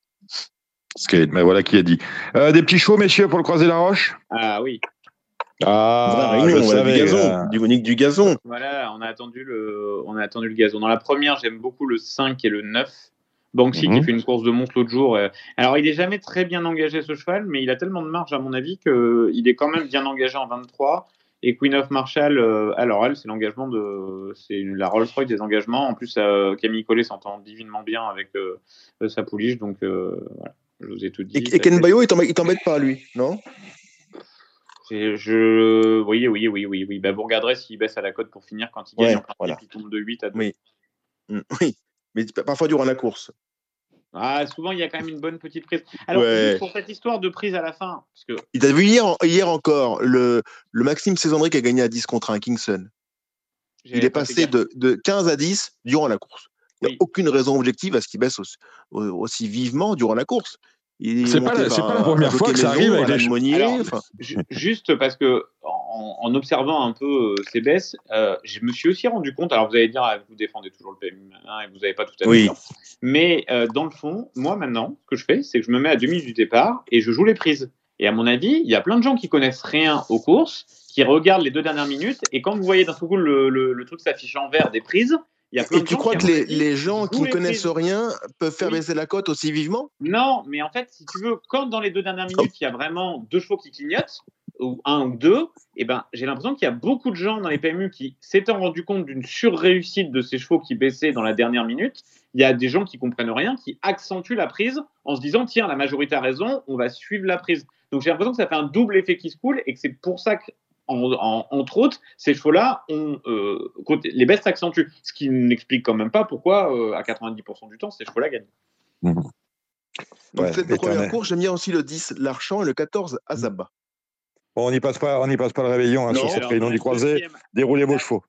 Skade, mais voilà qui a dit. Euh, des petits chevaux, messieurs, pour le croiser la roche? Ah oui. Ah, réunion, on du gazon, du, du gazon. Voilà, on a attendu le, on a attendu le gazon. Dans la première, j'aime beaucoup le 5 et le 9. Banksy qui mhm. fait une course de montre l'autre jour. Euh, alors, il est jamais très bien engagé ce cheval, mais il a tellement de marge, à mon avis, qu'il est quand même bien engagé en 23. Et Queen of Marshall, euh, alors elle, c'est l'engagement de, c'est la Rolls-Royce des engagements. En plus, euh, Camille Collet s'entend divinement bien avec sa pouliche, donc voilà, je vous ai tout dit. Et, Ken Bayo, il t'embête pas lui, non? Je... Oui, oui, oui, oui, oui. Bah, vous regarderez s'il baisse à la cote pour finir quand il gagne en voilà. il tombe de 8 à 2. Oui. Mm, oui mais parfois durant la course. Ah, souvent, il y a quand même une bonne petite prise. Alors, pour cette histoire de prise à la fin. Parce que... Il a vu hier, hier encore le, le Maxime Césandry qui a gagné à 10 contre un Kingston. Il est passé de, de, 15 à 10 durant la course. Il n'y a aucune raison objective à ce qu'il baisse aussi, aussi, vivement durant la course. C'est pas, pas, la première fois que ça arrive avec les Juste parce que en, observant un peu euh, ces baisses, euh, je me suis aussi rendu compte. Alors vous allez dire, ah, vous défendez toujours le PMU et vous n'avez pas tout à fait. Oui. Mais euh, dans le fond, moi maintenant, ce que je fais, c'est que je me mets à demi du départ et je joue les prises. Et à mon avis, il y a plein de gens qui connaissent rien aux courses, qui regardent les deux dernières minutes. Et quand vous voyez d'un coup le, le, truc s'affiche en vert des prises, il y a plein Et tu crois que les, les, gens qui ne connaissent rien peuvent faire baisser la cote aussi vivement? Non, mais en fait, si tu veux, quand dans les deux dernières minutes, il y a vraiment deux chevaux qui clignotent, ou un ou deux, eh ben, j'ai l'impression qu'il y a beaucoup de gens dans les PMU qui s'étant rendu compte d'une surréussite de ces chevaux qui baissaient dans la dernière minute. Il y a des gens qui comprennent rien, qui accentuent la prise en se disant tiens, la majorité a raison, on va suivre la prise. Donc j'ai l'impression que ça fait un double effet qui se coule et que c'est pour ça que entre autres, ces chevaux-là, euh, les baisses s'accentuent. Ce qui n'explique quand même pas pourquoi, euh, à 90% du temps, ces chevaux-là gagnent. Mmh. Donc, ouais, cette première course, j'aime bien aussi le 10, l'Archant, et le 14, Azaba. Bon, on n'y passe, pas, on passe pas le réveillon hein, sur cette réunion du croisé. Déroulez vos chevaux.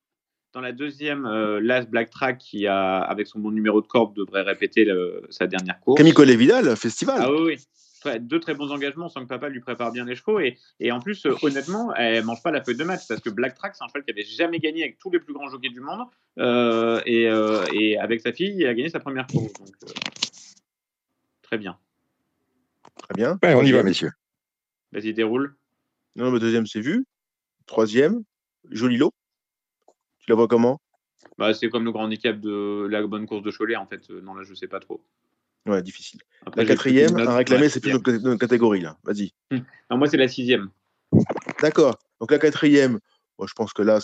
Dans la deuxième, euh, Las Black Track, qui a, avec son bon numéro de corde, devrait répéter sa dernière course. Camille Collet-Vidal, festival. Ah oui, oui. Deux très bons engagements, sans que papa lui prépare bien les chevaux. Et, et en plus, euh, honnêtement, elle mange pas la feuille de match parce que Black Track, c'est un cheval qui avait jamais gagné avec tous les plus grands jockeys du monde. Euh, et, euh, et, avec sa fille, il a gagné sa première course. Donc, euh, très bien. Très bien. Ouais, on y va, messieurs. Vas-y, déroule. Non, le deuxième, c'est vu. Troisième, joli lot. Tu la vois comment? Bah, C'est comme le grand handicap de la bonne course de Cholet, en fait. Non, là, je sais pas trop. Ouais, difficile. Après, la quatrième, à réclamer, c'est plus notre catégorie, là. Vas-y. Hum. Moi, c'est la sixième. D'accord. Donc, la quatrième, moi, je pense que là,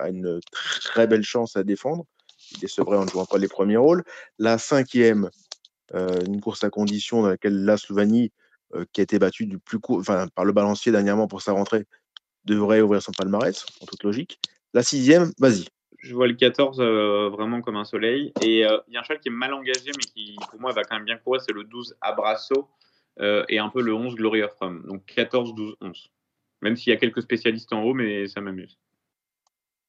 a une très belle chance à défendre. Il est vrai en ne jouant pas les premiers rôles. La cinquième, euh, une course à condition dans laquelle la Slouvanie euh, qui a été battu du plus court, enfin, par le balancier dernièrement pour sa rentrée, devrait ouvrir son palmarès, en toute logique. La sixième, vas-y. Je vois le 14 euh, vraiment comme un soleil. Et euh, il y a un cheval qui est mal engagé, mais qui, pour moi, va quand même bien courir. C'est le 12 Abrasso et un peu le 11 Glory of Rome. Donc 14, 12, 11. Même s'il y a quelques spécialistes en haut, mais ça m'amuse.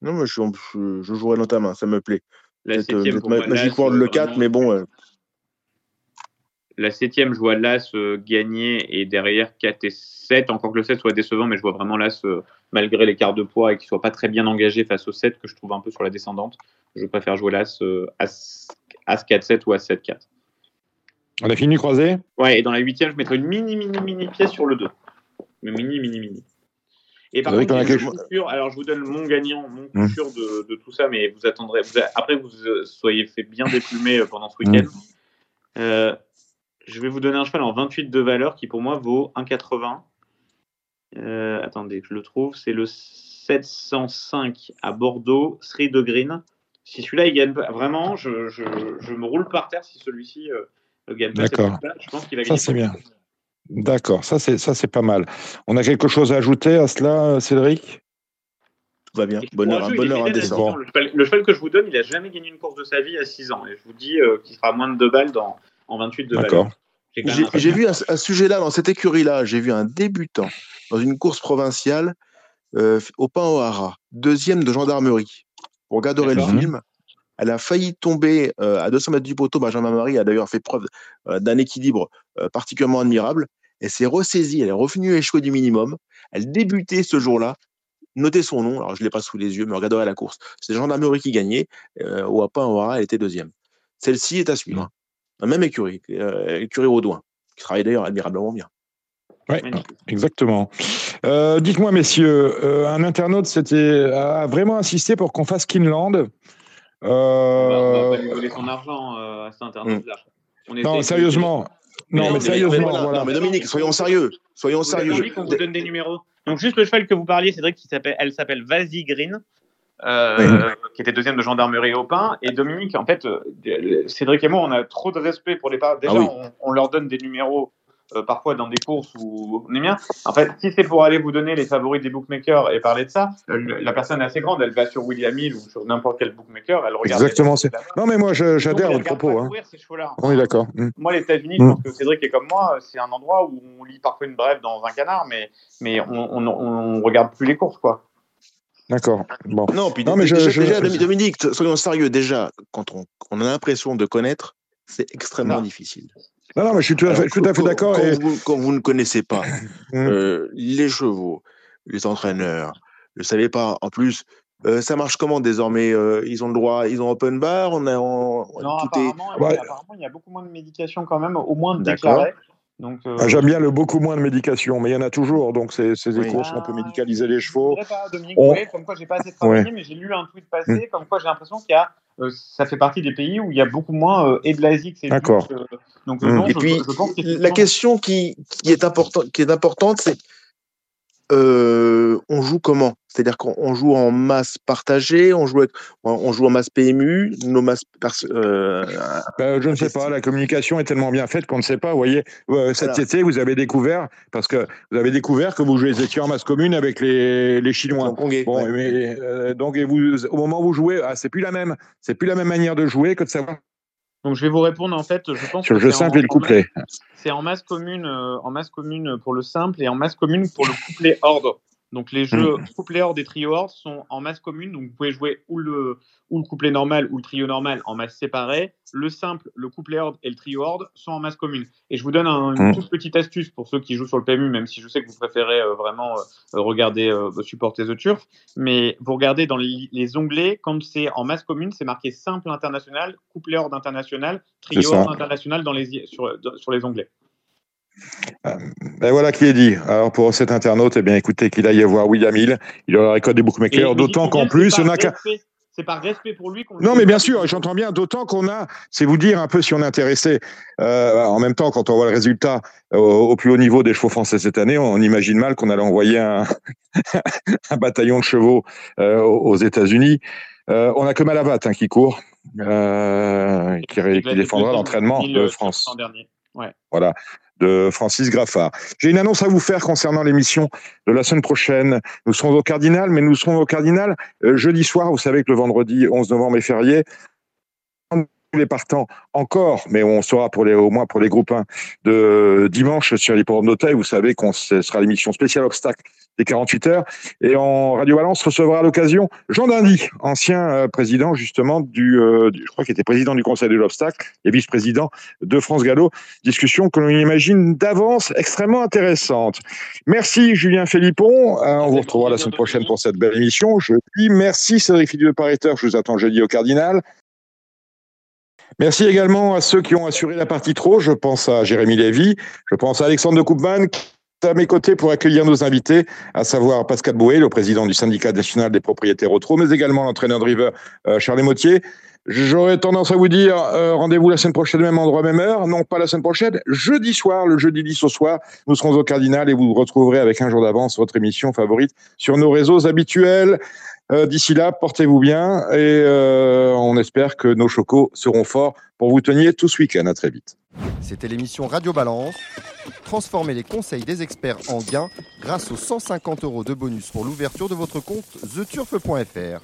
Non, mais je, je, je jouerai dans ta main, ça me plaît. La septième, Magic World le 4, mais bon, la septième, je vois l'As euh, gagner et derrière 4 et 7. Encore que le 7 soit décevant, mais je vois vraiment l'As, euh, malgré l'écart de poids et qu'il soit pas très bien engagé face au 7, que je trouve un peu sur la descendante. Je préfère jouer l'As euh, As, 4-7 ou As 7-4. On a fini croisé Ouais, et dans la huitième, je mettrai une mini, mini, mini pièce sur le 2. Mais mini, mini, mini. Et par contre, alors je vous donne mon gagnant, mon coup sûr de, de, tout ça, mais vous attendrez. Vous après, vous soyez fait bien déplumer pendant ce week-end. Euh, je vais vous donner un cheval en 28 de valeur qui pour moi vaut 1,80. Euh, attendez, je le trouve. C'est le 705 à Bordeaux, Sri de Green. Si celui-là, il gagne vraiment, je, je, je, me roule par terre si celui-ci euh, gagne pas. D'accord. Je pense qu'il va gagner. Ça, c'est bien. D'accord, ça c'est ça c'est pas mal. On a quelque chose à ajouter à cela, Cédric? Tout va bien. Bonheur, bonheur indécent. Le cheval, le cheval, que je vous donne, il n'a jamais gagné une course de sa vie à 6 ans. Et je vous dis euh, qu'il fera moins de 2 balles dans, en 28 de D'accord. J'ai vu à, ce sujet-là, dans cette écurie-là, j'ai vu un débutant dans une course provinciale euh, au Pain au Hara, deuxième de gendarmerie. Vous regarderez le film. Elle a failli tomber euh, à 200 mètres du poteau. Benjamin Marie a d'ailleurs fait preuve euh, d'un équilibre particulièrement admirable. Elle s'est ressaisie, elle est revenue échouer du minimum. Elle débutait ce jour-là. Notez son nom, alors je ne l'ai pas sous les yeux, mais regardez la course. C'est Gendarmerie qui gagnait. au Pain au Hara, elle était deuxième. Celle-ci est à suivre même écurie, écurie Audouin, qui travaille d'ailleurs admirablement bien. Oui, exactement. Euh, dites-moi, messieurs, euh, un internaute a vraiment insisté pour qu'on fasse Kinland. Euh... On va pas lui voler son argent à cet internaute-là. Non, sérieusement. Non, mais, sérieusement. Voilà, Non, mais Dominique, soyons sérieux. Soyons sérieux. On vous donne des numéros. Donc, juste le cheval que vous parliez, Cédric, qui s'appelle, elle s'appelle Vasi Green. Euh, qui était deuxième de gendarmerie au pain. Et Dominique, en fait, euh, Cédric et moi, on a trop de respect pour les parents. Déjà, ah on, leur donne des numéros euh, parfois dans des courses où on est bien. En fait, si c'est pour aller vous donner les favoris des bookmakers et parler de ça, la personne est assez grande, elle va sur William Hill ou sur n'importe quel bookmaker, elle regarde. Exactement. Non, mais moi, j'adhère à votre propos. Hein. On est d'accord. Mm. Moi, les États-Unis, je mm. pense que Cédric est comme moi, c'est un endroit où on lit parfois une brève dans un canard, mais, mais on, on, on regarde plus les courses, quoi. D'accord. Bon. Non, puis non, mais déjà, Dominique, soyons sérieux, déjà, quand on, on a l'impression de connaître, c'est extrêmement difficile. Non, non, mais je suis tout à fait, tout à fait d'accord. Quand, vous, quand, vous, ne connaissez pas mmh. euh, les chevaux, les entraîneurs, ne savez pas, en plus, euh, ça marche comment désormais euh, Ils ont le droit, ils ont open bar on a, Non, apparemment, apparemment, il y a beaucoup moins de médication quand même, au moins de. Donc, euh, ah, J'aime bien le beaucoup moins de médication, mais il y en a toujours. Donc, ces, ces échos, on peut médicaliser les chevaux. Je pas, Dominique, on... comme quoi j'ai pas assez travaillé, mais j'ai lu un tweet passé, mm. comme quoi j'ai l'impression qu'il y a, euh, ça fait partie des pays où il y a beaucoup moins euh, et de D'accord. donc, et puis, la question qui, qui, est important, qui est importante, c'est on joue comment? C'est-à-dire qu'on joue en masse partagée, on joue, on joue en masse PMU, nos masses. Euh, ben, je ne sais pas, la communication est tellement bien faite qu'on ne sait pas. Vous voyez, cet été, vous avez découvert, parce que vous avez découvert que vous étiez en masse commune avec les, les Chinois. bon, mais, donc, et vous, au moment où vous jouez, ah, c'est plus la même, c'est plus la même manière de jouer que de savoir donc je vais vous répondre en fait. Je pense sur le jeu simple et le couplet. C'est en masse commune, euh, en masse commune pour le simple et en masse commune pour le couplet horde. Donc les jeux mmh. couplet hors des trio hors sont en masse commune, donc vous pouvez jouer ou le, ou le couplet normal ou le trio normal en masse séparée. Le simple, le couplet hors et le trio hors sont en masse commune. Et je vous donne une mmh. toute petite astuce pour ceux qui jouent sur le PMU, même si je sais que vous préférez euh, vraiment euh, regarder, euh, supporter The Turf. Mais vous regardez dans les, onglets, quand c'est en masse commune, c'est marqué simple international, couplet hors international, trio hors international dans les, sur, sur les onglets. Euh, ben voilà qui est dit. Alors pour cet internaute, eh bien écoutez qu'il aille voir William Hill, il aura récolté beaucoup de d'autant qu'en plus, il a c'est par respect pour lui qu'on. Non, mais bien sûr, j'entends bien. D'autant qu'on a, c'est vous dire un peu si on est intéressé. Euh, en même temps, quand on voit le résultat au, plus haut niveau des chevaux français cette année, on, imagine mal qu'on allait envoyer un, bataillon de chevaux euh, aux États-Unis. on a que Malavat hein, qui court, qui, qui défendra l'entraînement de France. Ouais. Voilà de Francis Graffard. J'ai une annonce à vous faire concernant l'émission de la semaine prochaine. Nous serons au Cardinal, mais nous serons au Cardinal euh, jeudi soir. Vous savez que le vendredi 11 novembre est férié les partants encore, mais on sera pour les, au moins pour les groupes 1 de dimanche sur ports d'Auteuil. Vous savez qu'on sera l'émission spéciale obstacle des 48 heures. Et en Radio Valence recevra à l'occasion Jean Dindy, ancien euh, président justement du, euh, je crois qu'il était président du Conseil de l'obstacle et vice-président de France Gallo. Discussion que l'on imagine d'avance extrêmement intéressante. Merci Julien Philippon. Euh, on vous retrouvera la semaine prochaine pour cette belle émission. Je dis merci Cédric Philippe de Je vous attends jeudi au Cardinal. Merci également à ceux qui ont assuré la partie trop. Je pense à Jérémy Lévy, je pense à Alexandre de Koopman, qui est à mes côtés pour accueillir nos invités, à savoir Pascal Bouet, le président du syndicat national des propriétaires auto, mais également l'entraîneur de River, euh, Charles Motier. J'aurais tendance à vous dire euh, rendez-vous la semaine prochaine, même endroit, même heure. Non, pas la semaine prochaine, jeudi soir, le jeudi 10 au soir, nous serons au Cardinal et vous retrouverez avec un jour d'avance votre émission favorite sur nos réseaux habituels. Euh, d'ici là, portez-vous bien et euh, on espère que nos chocos seront forts pour vous tenir tout ce week-end. À très vite. C'était l'émission Radio Balance. Transformez les conseils des experts en gains grâce aux 150 euros de bonus pour l'ouverture de votre compte theturf.fr.